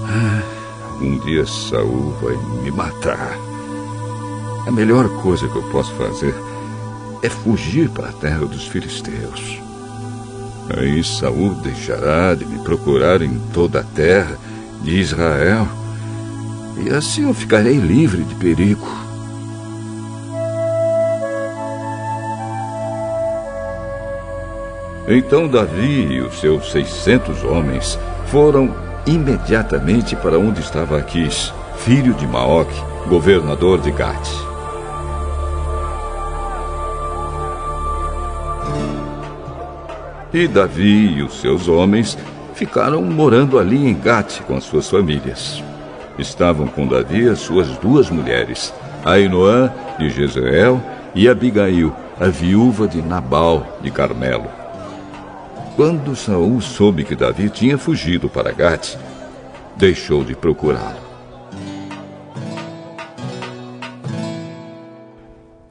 ah, Um dia Saul vai me matar. A melhor coisa que eu posso fazer é fugir para a terra dos filisteus. Aí Saul deixará de me procurar em toda a terra de Israel, e assim eu ficarei livre de perigo. Então Davi e os seus seiscentos homens foram imediatamente para onde estava Aquis, filho de Maoc, governador de Gate. E Davi e os seus homens ficaram morando ali em Gate com as suas famílias. Estavam com Davi as suas duas mulheres, Ainoã de Jezreel e Abigail, a viúva de Nabal de Carmelo. Quando Saul soube que Davi tinha fugido para Gate, deixou de procurá-lo.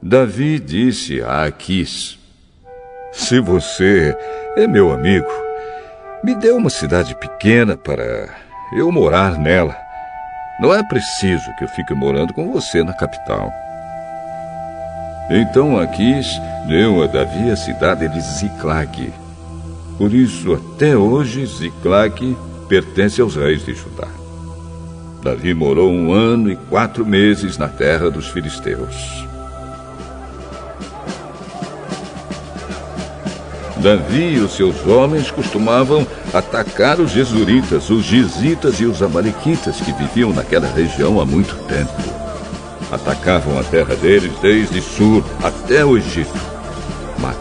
Davi disse a Aquis: Se você é meu amigo. Me deu uma cidade pequena para eu morar nela. Não é preciso que eu fique morando com você na capital. Então Aquis deu a Davi a cidade de Ziclag. Por isso, até hoje, Ziclag pertence aos reis de Judá. Davi morou um ano e quatro meses na terra dos filisteus. Davi e os seus homens costumavam atacar os jesuritas, os gizitas e os amalequitas que viviam naquela região há muito tempo. Atacavam a terra deles desde Sur até o Egito.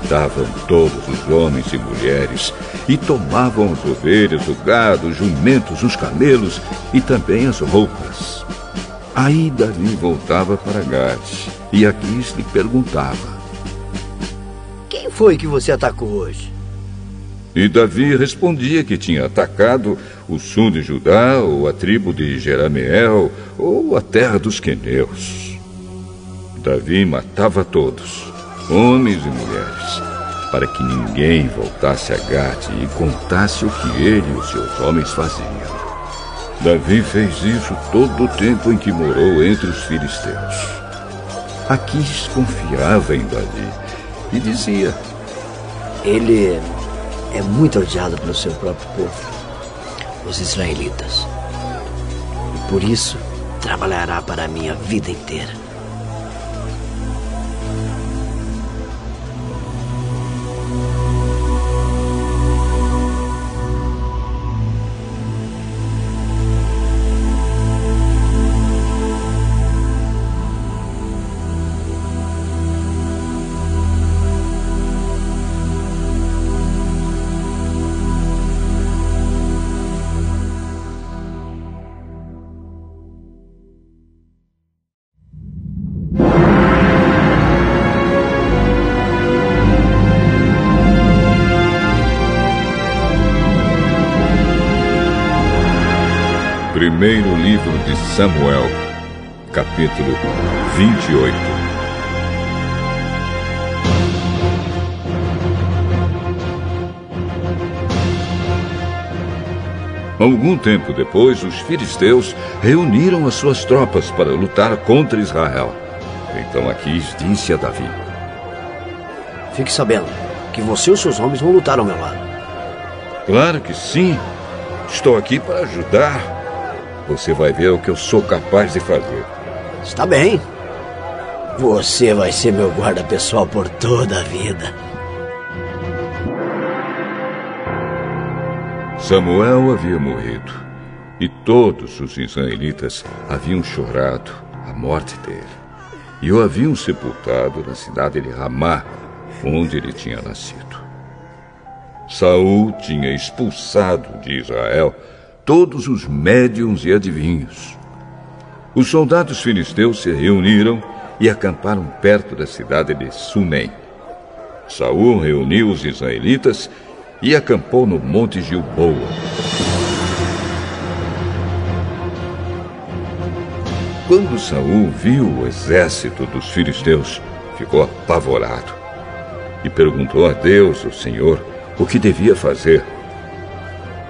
Matavam todos os homens e mulheres e tomavam as ovelhas, o gado, os jumentos, os camelos e também as roupas. Aí Davi voltava para Gade e Aquis lhe perguntava: Quem foi que você atacou hoje? E Davi respondia que tinha atacado o sul de Judá, ou a tribo de Jerameel, ou a terra dos queneus. Davi matava todos, homens e mulheres, para que ninguém voltasse a Gade e contasse o que ele e os seus homens faziam. Davi fez isso todo o tempo em que morou entre os filisteus. Aquis confiava em Davi e dizia: Ele é muito odiado pelo seu próprio povo, os israelitas. E por isso trabalhará para a minha vida inteira. Algum tempo depois, os filisteus reuniram as suas tropas para lutar contra Israel. Então Aquis disse a Davi: Fique sabendo que você e os seus homens vão lutar ao meu lado. Claro que sim. Estou aqui para ajudar. Você vai ver o que eu sou capaz de fazer. Está bem. Você vai ser meu guarda pessoal por toda a vida. Samuel havia morrido e todos os israelitas haviam chorado a morte dele e o haviam sepultado na cidade de Ramá, onde ele tinha nascido. Saul tinha expulsado de Israel todos os médiums e adivinhos. Os soldados filisteus se reuniram e acamparam perto da cidade de Sunem. Saul reuniu os israelitas e acampou no Monte Gilboa. Quando Saul viu o exército dos filisteus, ficou apavorado e perguntou a Deus, o Senhor, o que devia fazer.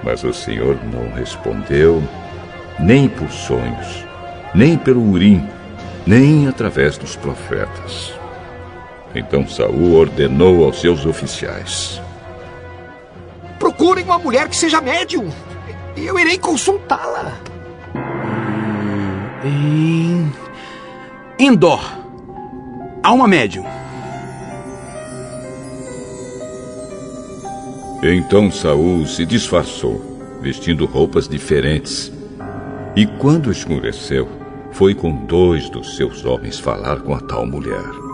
Mas o Senhor não respondeu, nem por sonhos, nem pelo urim, nem através dos profetas. Então Saul ordenou aos seus oficiais: Procurem uma mulher que seja médium. Eu irei consultá-la. Em. Endor. Há uma médium. Então Saul se disfarçou, vestindo roupas diferentes. E quando escureceu, foi com dois dos seus homens falar com a tal mulher.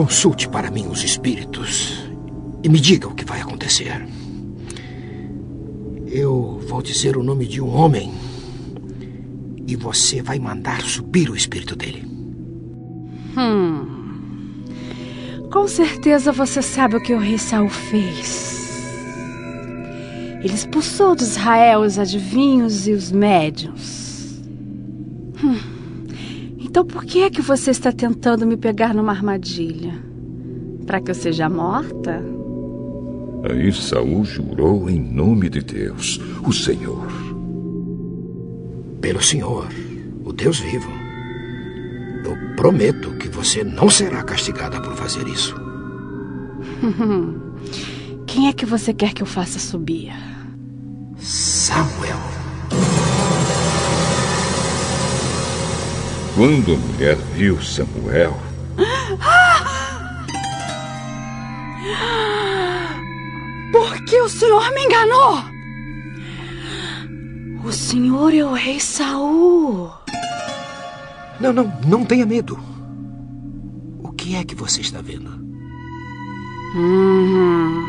Consulte para mim os espíritos e me diga o que vai acontecer. Eu vou dizer o nome de um homem e você vai mandar subir o espírito dele. Hum. Com certeza você sabe o que o rei Saul fez. Ele expulsou de Israel os adivinhos e os médiuns. Hum. Então por que é que você está tentando me pegar numa armadilha? Para que eu seja morta? Aí Saul jurou em nome de Deus, o Senhor. Pelo Senhor, o Deus vivo, eu prometo que você não será castigada por fazer isso. Quem é que você quer que eu faça subir? Quando a mulher viu Samuel, Por que o senhor me enganou? O senhor é o rei Saul. Não, não, não tenha medo. O que é que você está vendo? Hum,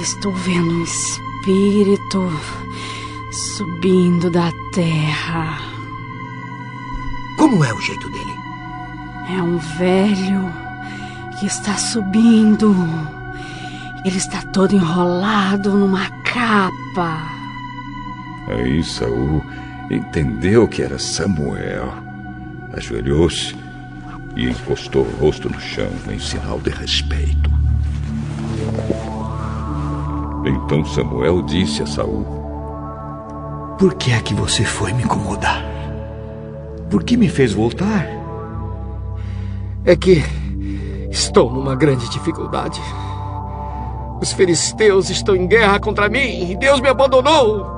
estou vendo um espírito subindo da terra. Como é o jeito dele? É um velho que está subindo. Ele está todo enrolado numa capa. aí Saul entendeu que era Samuel. Ajoelhou-se e encostou o rosto no chão em sinal de respeito. Então Samuel disse a Saul: Por que é que você foi me incomodar? Por que me fez voltar? É que estou numa grande dificuldade. Os filisteus estão em guerra contra mim e Deus me abandonou.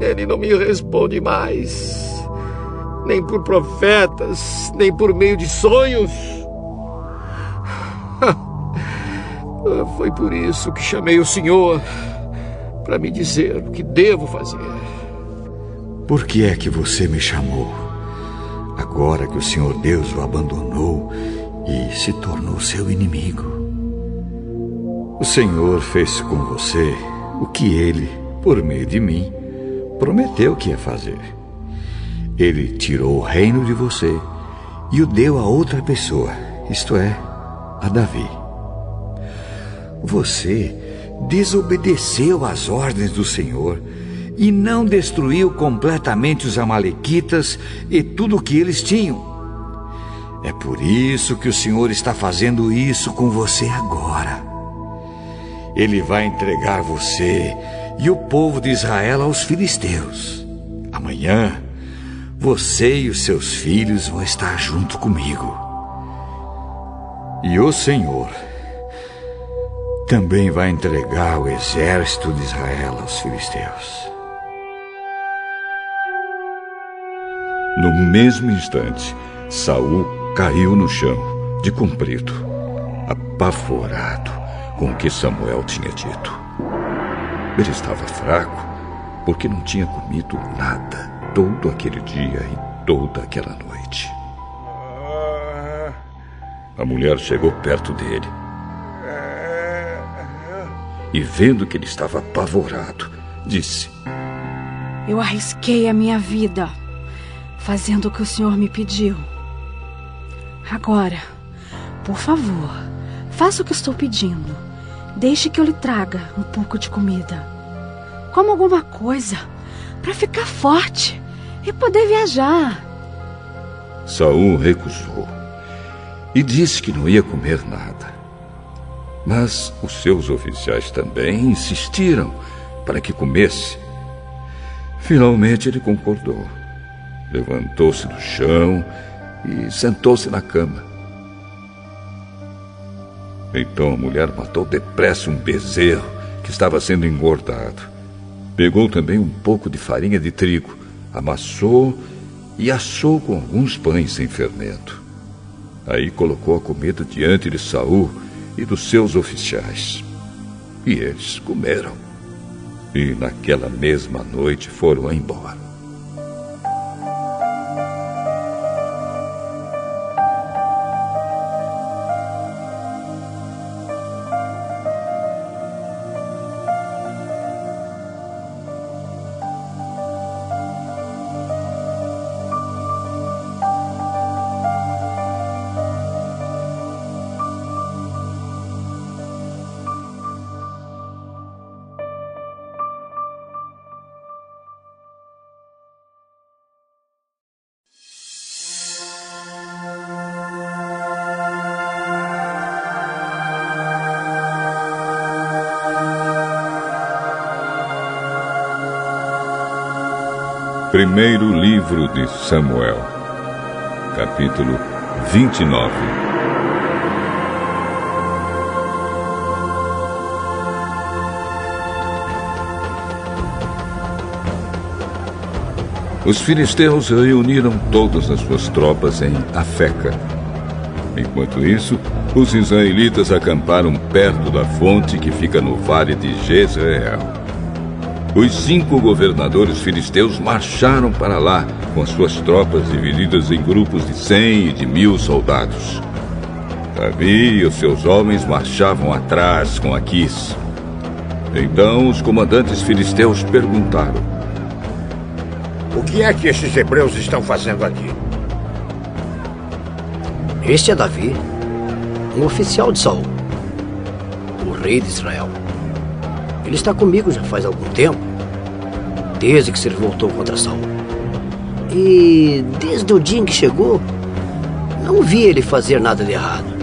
Ele não me responde mais, nem por profetas, nem por meio de sonhos. Foi por isso que chamei o Senhor para me dizer o que devo fazer. Por que é que você me chamou? Agora que o Senhor Deus o abandonou e se tornou seu inimigo. O Senhor fez com você o que ele, por meio de mim, prometeu que ia fazer. Ele tirou o reino de você e o deu a outra pessoa, isto é, a Davi. Você desobedeceu às ordens do Senhor e não destruiu completamente os Amalequitas e tudo o que eles tinham. É por isso que o Senhor está fazendo isso com você agora. Ele vai entregar você e o povo de Israel aos filisteus. Amanhã, você e os seus filhos vão estar junto comigo. E o Senhor também vai entregar o exército de Israel aos filisteus. No mesmo instante, Saul caiu no chão, de comprido, apavorado com o que Samuel tinha dito. Ele estava fraco porque não tinha comido nada todo aquele dia e toda aquela noite. A mulher chegou perto dele e, vendo que ele estava apavorado, disse: Eu arrisquei a minha vida fazendo o que o senhor me pediu. Agora, por favor, faça o que estou pedindo. Deixe que eu lhe traga um pouco de comida. Coma alguma coisa para ficar forte e poder viajar. Saul recusou e disse que não ia comer nada. Mas os seus oficiais também insistiram para que comesse. Finalmente ele concordou. Levantou-se do chão e sentou-se na cama. Então a mulher matou depressa um bezerro que estava sendo engordado. Pegou também um pouco de farinha de trigo, amassou e assou com alguns pães sem fermento. Aí colocou a comida diante de Saul e dos seus oficiais. E eles comeram. E naquela mesma noite foram embora. Primeiro livro de Samuel, capítulo 29. Os filisteus reuniram todas as suas tropas em Afeca. Enquanto isso, os israelitas acamparam perto da fonte que fica no vale de Jezreel. Os cinco governadores filisteus marcharam para lá com as suas tropas divididas em grupos de cem e de mil soldados. Davi e os seus homens marchavam atrás com Aquis. Então os comandantes filisteus perguntaram: O que é que estes hebreus estão fazendo aqui? Este é Davi, um oficial de Saul, o rei de Israel. Ele está comigo já faz algum tempo, desde que se revoltou contra Saul. E desde o dia em que chegou, não vi ele fazer nada de errado.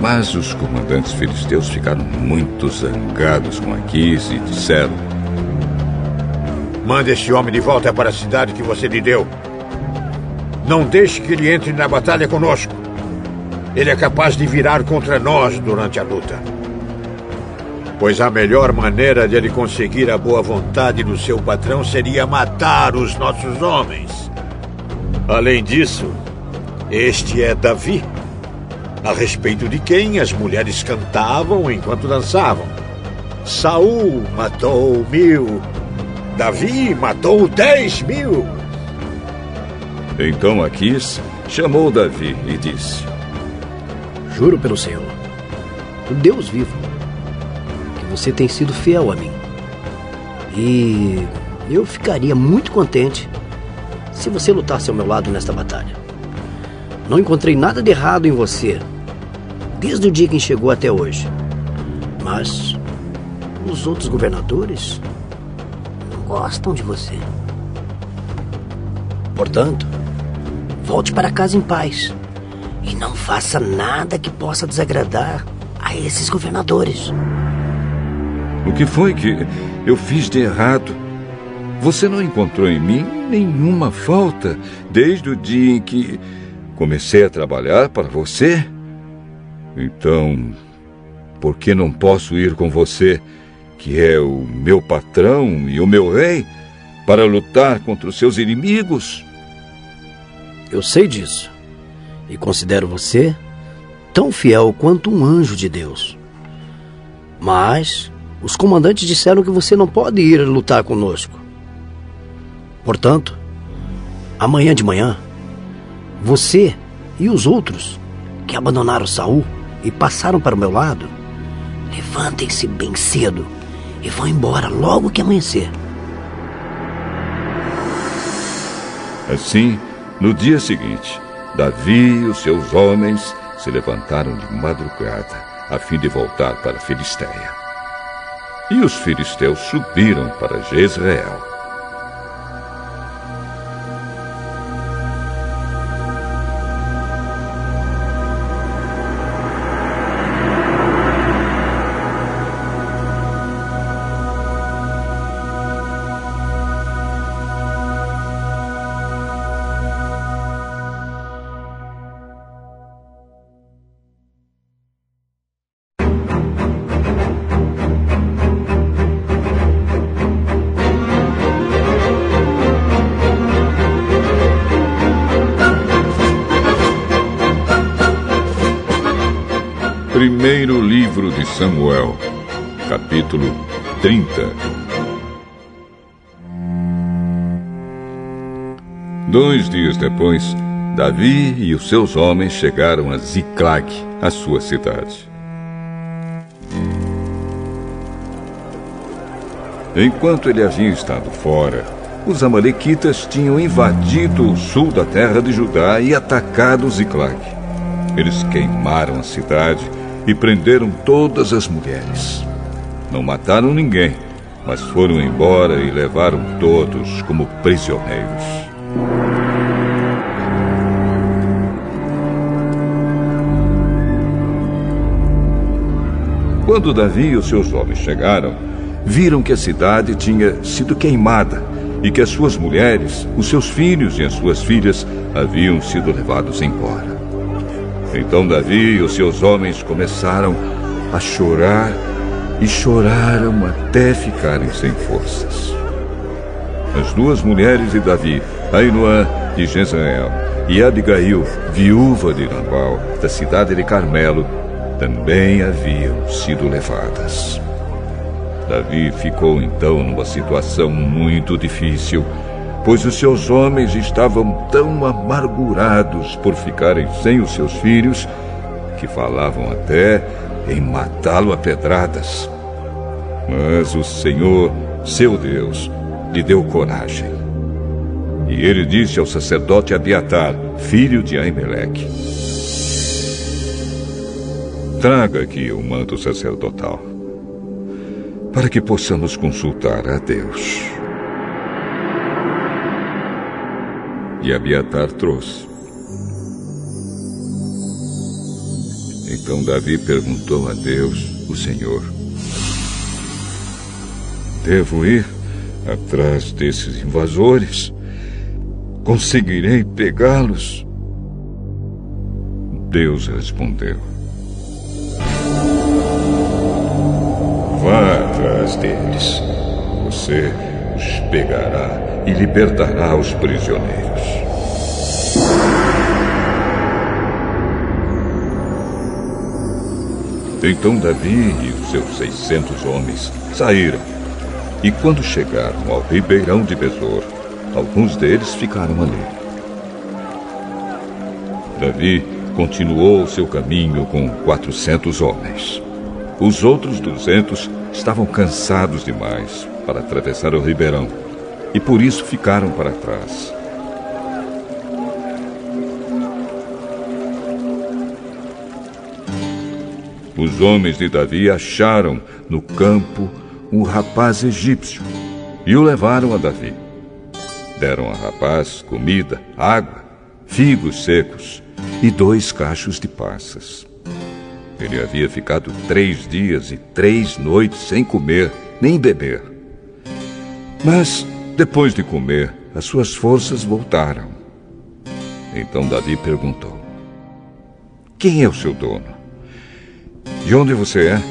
Mas os comandantes filisteus ficaram muito zangados com Aquis e disseram: Mande este homem de volta para a cidade que você lhe deu. Não deixe que ele entre na batalha conosco. Ele é capaz de virar contra nós durante a luta pois a melhor maneira de ele conseguir a boa vontade do seu patrão seria matar os nossos homens. Além disso, este é Davi, a respeito de quem as mulheres cantavam enquanto dançavam. Saul matou mil, Davi matou dez mil. Então Aquis chamou Davi e disse: Juro pelo Senhor, o Deus vivo, você tem sido fiel a mim. E eu ficaria muito contente se você lutasse ao meu lado nesta batalha. Não encontrei nada de errado em você, desde o dia que chegou até hoje. Mas os outros governadores não gostam de você. Portanto, volte para casa em paz e não faça nada que possa desagradar a esses governadores. O que foi que eu fiz de errado? Você não encontrou em mim nenhuma falta desde o dia em que comecei a trabalhar para você? Então, por que não posso ir com você, que é o meu patrão e o meu rei, para lutar contra os seus inimigos? Eu sei disso e considero você tão fiel quanto um anjo de Deus. Mas os comandantes disseram que você não pode ir lutar conosco. Portanto, amanhã de manhã, você e os outros que abandonaram Saul e passaram para o meu lado, levantem-se bem cedo e vão embora logo que amanhecer. Assim, no dia seguinte, Davi e os seus homens se levantaram de madrugada a fim de voltar para a Filisteia. E os filisteus subiram para Jezreel. Depois, Davi e os seus homens chegaram a Ziclag, a sua cidade. Enquanto ele havia estado fora, os Amalequitas tinham invadido o sul da terra de Judá e atacado Ziclag. Eles queimaram a cidade e prenderam todas as mulheres. Não mataram ninguém, mas foram embora e levaram todos como prisioneiros. Quando Davi e os seus homens chegaram, viram que a cidade tinha sido queimada e que as suas mulheres, os seus filhos e as suas filhas haviam sido levados embora. Então Davi e os seus homens começaram a chorar e choraram até ficarem sem forças. As duas mulheres de Davi, Ainoã de Jezreel e Abigail, viúva de Nabal, da cidade de Carmelo, também haviam sido levadas. Davi ficou então numa situação muito difícil, pois os seus homens estavam tão amargurados por ficarem sem os seus filhos que falavam até em matá-lo a pedradas. Mas o Senhor, seu Deus, lhe deu coragem. E ele disse ao sacerdote Abiatar, filho de Aimeleque: Traga aqui o manto sacerdotal, para que possamos consultar a Deus. E Abiatar trouxe. Então Davi perguntou a Deus, o Senhor: Devo ir atrás desses invasores? Conseguirei pegá-los? Deus respondeu: Vá atrás deles. Você os pegará e libertará os prisioneiros. Então Davi e os seus seiscentos homens saíram. E quando chegaram ao ribeirão de Besor, alguns deles ficaram ali. Davi continuou seu caminho com quatrocentos homens. Os outros duzentos estavam cansados demais para atravessar o ribeirão e por isso ficaram para trás. Os homens de Davi acharam no campo um rapaz egípcio e o levaram a Davi. Deram ao rapaz comida, água, figos secos e dois cachos de passas. Ele havia ficado três dias e três noites sem comer nem beber. Mas, depois de comer, as suas forças voltaram. Então Davi perguntou: Quem é o seu dono? De onde você é?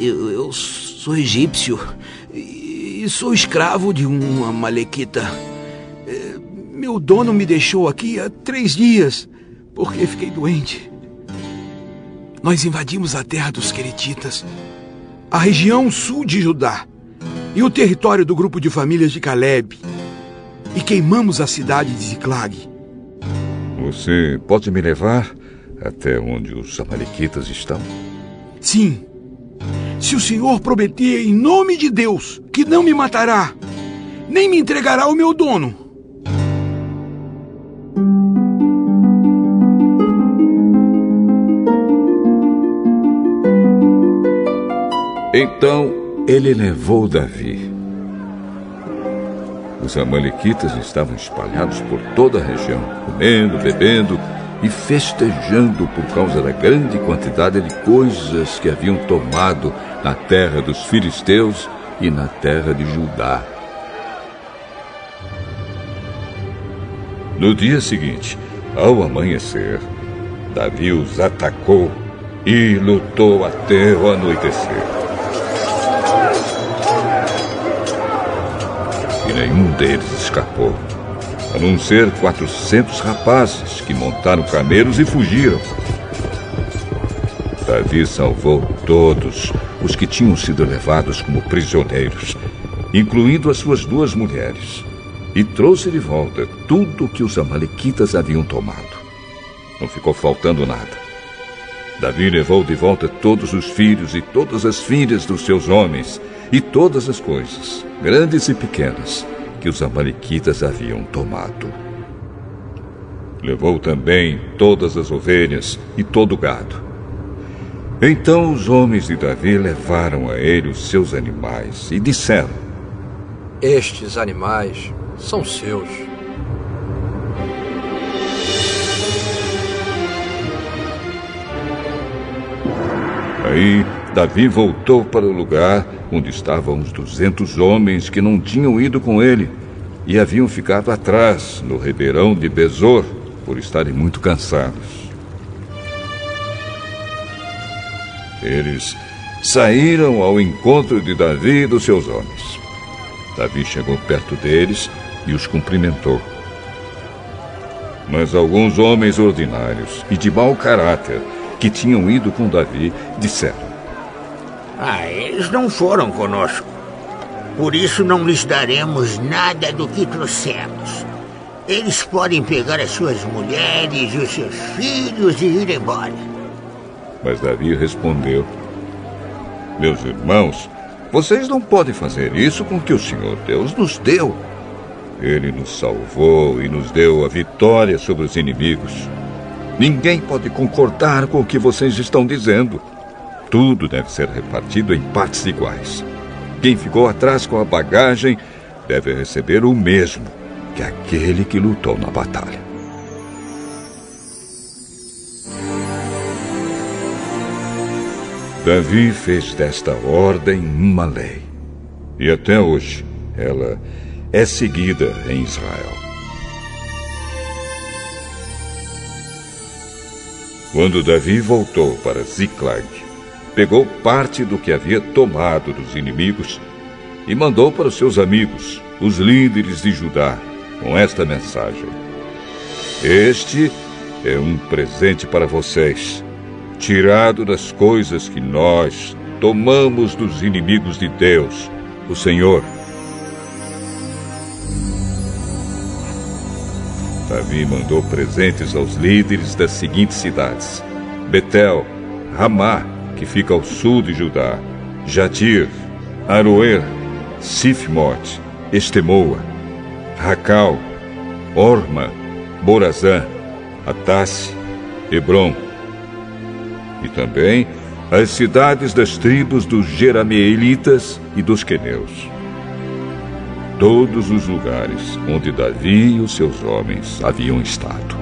Eu, eu sou egípcio e sou escravo de uma malequita. É, meu dono me deixou aqui há três dias porque fiquei doente. Nós invadimos a terra dos Queretitas, a região sul de Judá e o território do grupo de famílias de Caleb e queimamos a cidade de Ziklag. Você pode me levar até onde os Amalequitas estão? Sim. Se o Senhor prometer em nome de Deus que não me matará, nem me entregará ao meu dono. Então ele levou Davi. Os Amalequitas estavam espalhados por toda a região, comendo, bebendo e festejando por causa da grande quantidade de coisas que haviam tomado na terra dos filisteus e na terra de Judá. No dia seguinte, ao amanhecer, Davi os atacou e lutou até o anoitecer. E nenhum deles escapou a não ser 400 rapazes que montaram camelos e fugiram. Davi salvou todos os que tinham sido levados como prisioneiros, incluindo as suas duas mulheres, e trouxe de volta tudo o que os Amalequitas haviam tomado. Não ficou faltando nada. Davi levou de volta todos os filhos e todas as filhas dos seus homens, e todas as coisas, grandes e pequenas, que os Amalequitas haviam tomado. Levou também todas as ovelhas e todo o gado. Então os homens de Davi levaram a ele os seus animais e disseram: Estes animais são seus. Aí Davi voltou para o lugar onde estavam os duzentos homens que não tinham ido com ele e haviam ficado atrás, no ribeirão de Besor, por estarem muito cansados. Eles saíram ao encontro de Davi e dos seus homens. Davi chegou perto deles e os cumprimentou. Mas alguns homens ordinários e de mau caráter que tinham ido com Davi disseram: Ah, eles não foram conosco. Por isso não lhes daremos nada do que trouxemos. Eles podem pegar as suas mulheres e os seus filhos e ir embora. Mas Davi respondeu: Meus irmãos, vocês não podem fazer isso com o que o Senhor Deus nos deu. Ele nos salvou e nos deu a vitória sobre os inimigos. Ninguém pode concordar com o que vocês estão dizendo. Tudo deve ser repartido em partes iguais. Quem ficou atrás com a bagagem deve receber o mesmo que aquele que lutou na batalha. Davi fez desta ordem uma lei. E até hoje ela é seguida em Israel. Quando Davi voltou para Ziklag, pegou parte do que havia tomado dos inimigos e mandou para os seus amigos, os líderes de Judá, com esta mensagem: Este é um presente para vocês, tirado das coisas que nós tomamos dos inimigos de Deus, o Senhor. Davi mandou presentes aos líderes das seguintes cidades: Betel, Ramá, que fica ao sul de Judá, Jatir, Aroer, Sifmote, Estemoa, Racal, Orma, Borazã, Atasse, Hebron. E também as cidades das tribos dos Jerameelitas e dos Queneus todos os lugares onde Davi e os seus homens haviam estado.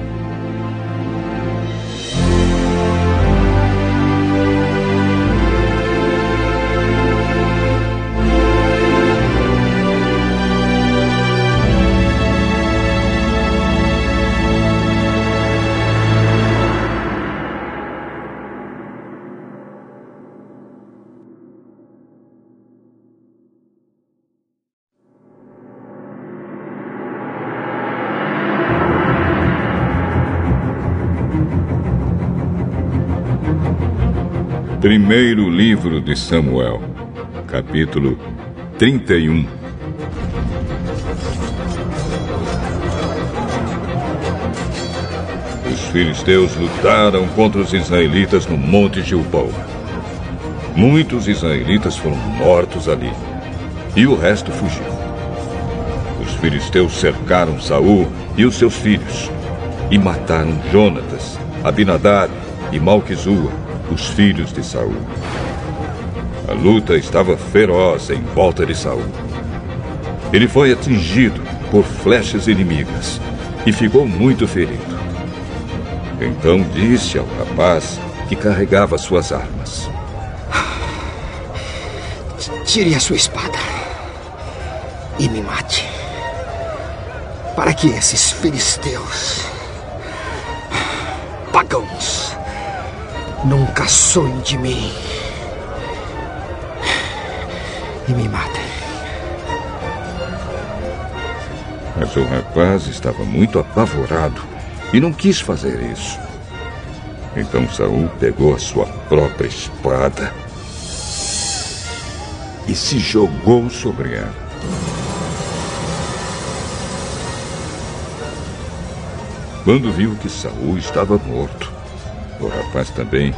Primeiro livro de Samuel, capítulo 31. Os filisteus lutaram contra os israelitas no Monte Gilboa. Muitos israelitas foram mortos ali, e o resto fugiu. Os filisteus cercaram Saul e os seus filhos, e mataram Jonatas, Abinadab e Malquizua os filhos de Saul. A luta estava feroz em volta de Saul. Ele foi atingido por flechas inimigas e ficou muito ferido. Então disse ao rapaz que carregava suas armas: Tire a sua espada e me mate. Para que esses filisteus, pagãos, Nunca sonhe de mim. E me matem. Mas o rapaz estava muito apavorado e não quis fazer isso. Então Saul pegou a sua própria espada e se jogou sobre ela. Quando viu que Saul estava morto, o rapaz também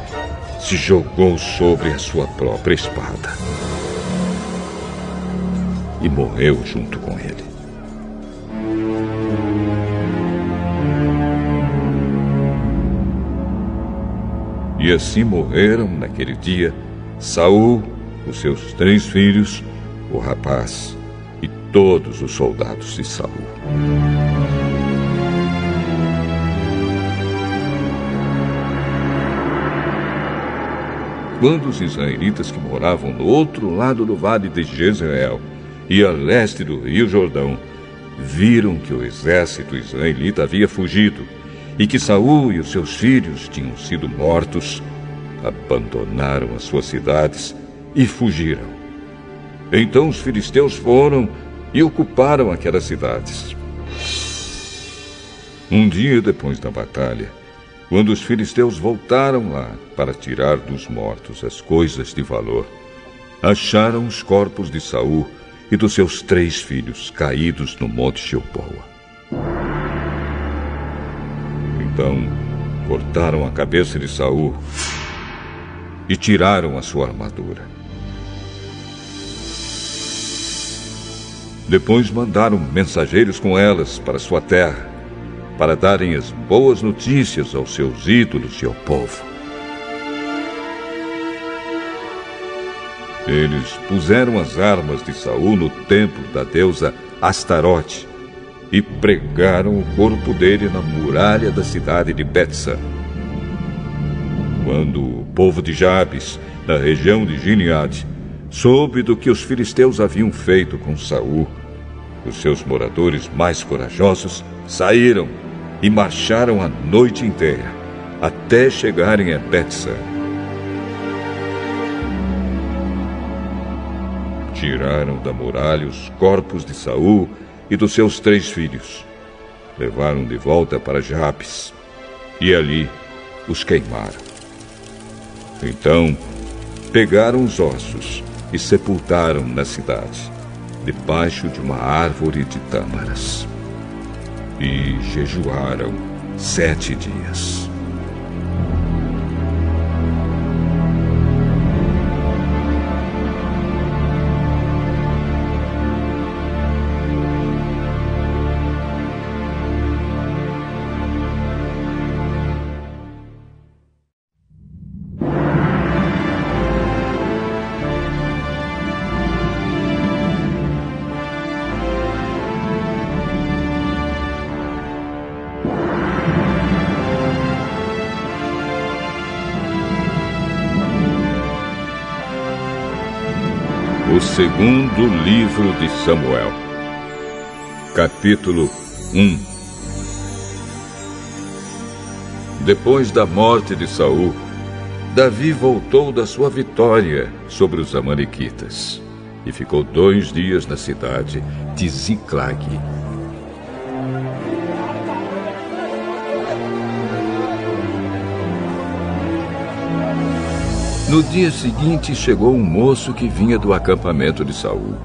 se jogou sobre a sua própria espada e morreu junto com ele. E assim morreram naquele dia Saul, os seus três filhos, o rapaz e todos os soldados de Saul. Quando os israelitas que moravam no outro lado do vale de Jezreel e a leste do rio Jordão viram que o exército israelita havia fugido e que Saul e os seus filhos tinham sido mortos, abandonaram as suas cidades e fugiram. Então os filisteus foram e ocuparam aquelas cidades. Um dia depois da batalha, quando os filisteus voltaram lá para tirar dos mortos as coisas de valor, acharam os corpos de Saul e dos seus três filhos caídos no monte Gilboa. Então cortaram a cabeça de Saul e tiraram a sua armadura. Depois mandaram mensageiros com elas para sua terra para darem as boas notícias aos seus ídolos e ao povo. Eles puseram as armas de Saul no templo da deusa Astarote e pregaram o corpo dele na muralha da cidade de Betsa. Quando o povo de Jabes, na região de Gileade, soube do que os filisteus haviam feito com Saul, os seus moradores mais corajosos saíram e marcharam a noite inteira, até chegarem a Betsa. Tiraram da muralha os corpos de Saul e dos seus três filhos. Levaram de volta para Jabes e ali os queimaram. Então pegaram os ossos e sepultaram na cidade, debaixo de uma árvore de tâmaras e jejuaram sete dias. Segundo livro de Samuel, capítulo 1 Depois da morte de Saul, Davi voltou da sua vitória sobre os Amalequitas e ficou dois dias na cidade de Ziclag. No dia seguinte chegou um moço que vinha do acampamento de Saul.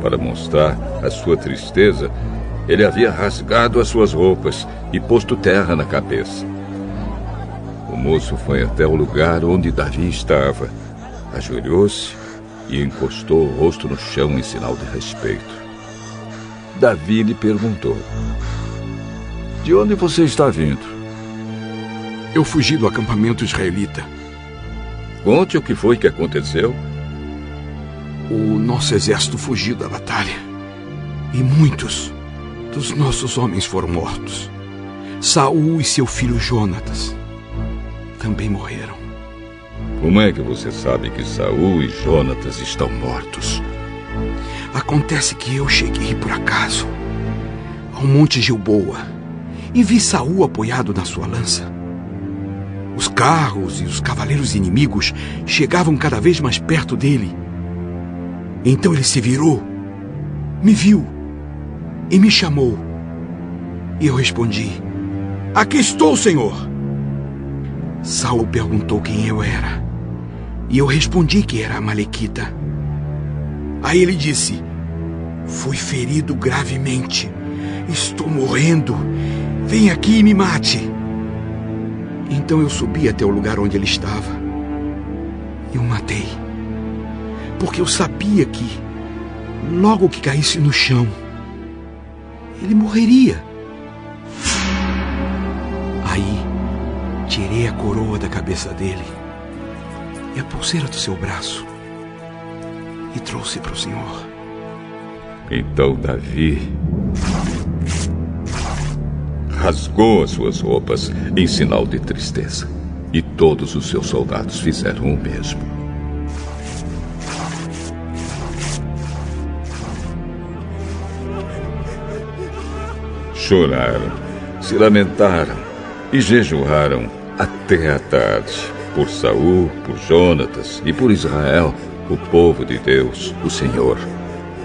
Para mostrar a sua tristeza, ele havia rasgado as suas roupas e posto terra na cabeça. O moço foi até o lugar onde Davi estava, ajoelhou-se e encostou o rosto no chão em sinal de respeito. Davi lhe perguntou: De onde você está vindo? Eu fugi do acampamento israelita. Conte o que foi que aconteceu. O nosso exército fugiu da batalha. E muitos dos nossos homens foram mortos. Saul e seu filho Jonatas também morreram. Como é que você sabe que Saul e Jonatas estão mortos? Acontece que eu cheguei por acaso ao Monte Gilboa e vi Saul apoiado na sua lança. Os carros e os cavaleiros inimigos chegavam cada vez mais perto dele. Então ele se virou, me viu e me chamou. E eu respondi: Aqui estou, Senhor. Saul perguntou quem eu era. E eu respondi que era a Malequita. Aí ele disse: Fui ferido gravemente. Estou morrendo. Vem aqui e me mate. Então eu subi até o lugar onde ele estava e o matei. Porque eu sabia que, logo que caísse no chão, ele morreria. Aí, tirei a coroa da cabeça dele e a pulseira do seu braço e trouxe para o Senhor. Então Davi rasgou as suas roupas em sinal de tristeza. E todos os seus soldados fizeram o mesmo. Choraram, se lamentaram e jejuaram até a tarde por Saul, por Jonatas e por Israel, o povo de Deus, o Senhor,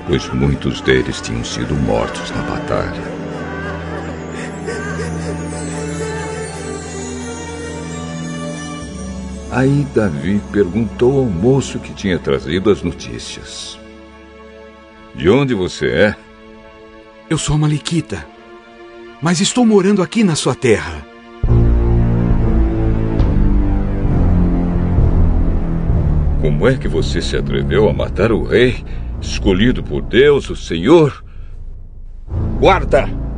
pois muitos deles tinham sido mortos na batalha. Aí Davi perguntou ao moço que tinha trazido as notícias: De onde você é? Eu sou Maliquita, mas estou morando aqui na sua terra. Como é que você se atreveu a matar o rei, escolhido por Deus, o Senhor? Guarda!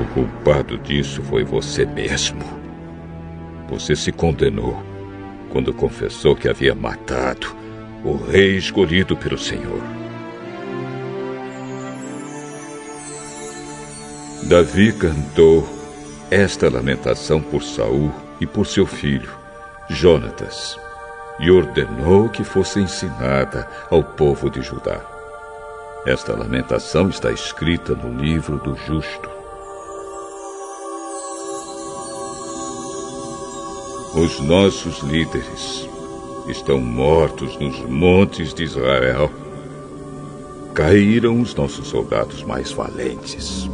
O culpado disso foi você mesmo. Você se condenou quando confessou que havia matado o rei escolhido pelo Senhor. Davi cantou esta lamentação por Saul e por seu filho, Jonatas, e ordenou que fosse ensinada ao povo de Judá. Esta lamentação está escrita no livro do justo. Os nossos líderes estão mortos nos montes de Israel. Caíram os nossos soldados mais valentes.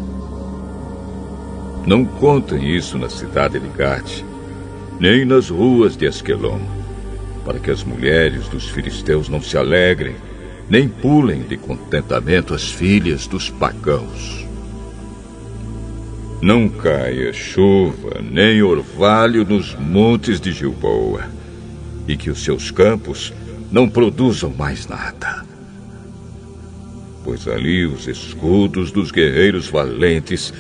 Não contem isso na cidade de Gate, nem nas ruas de Asquelon, para que as mulheres dos filisteus não se alegrem, nem pulem de contentamento as filhas dos pagãos. Não caia chuva nem orvalho nos montes de Gilboa, e que os seus campos não produzam mais nada. Pois ali os escudos dos guerreiros valentes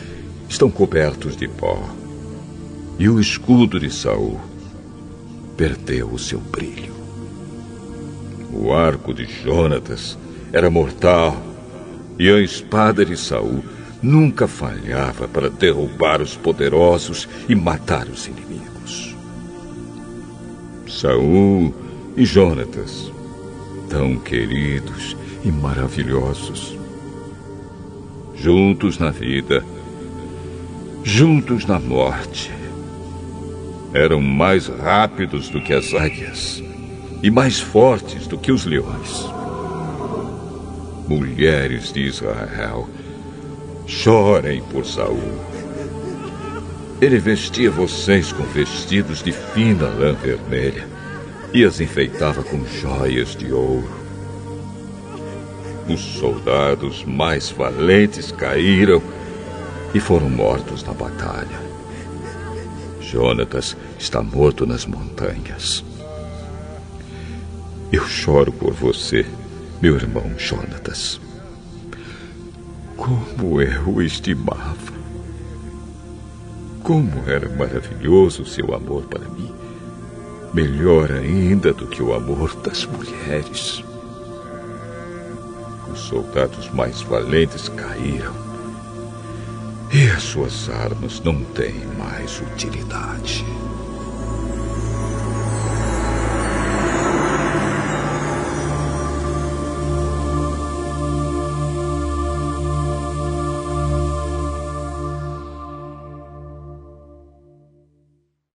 estão cobertos de pó. E o escudo de Saul perdeu o seu brilho. O arco de Jonatas era mortal, e a espada de Saul nunca falhava para derrubar os poderosos e matar os inimigos. Saul e Jonatas, tão queridos e maravilhosos, juntos na vida, juntos na morte. Eram mais rápidos do que as águias e mais fortes do que os leões. Mulheres de Israel, chorem por Saul. Ele vestia vocês com vestidos de fina lã vermelha e as enfeitava com joias de ouro. Os soldados mais valentes caíram e foram mortos na batalha. Jonatas está morto nas montanhas. Eu choro por você, meu irmão Jonatas. Como eu o estimava. Como era maravilhoso o seu amor para mim. Melhor ainda do que o amor das mulheres. Os soldados mais valentes caíram e as suas armas não têm mais utilidade.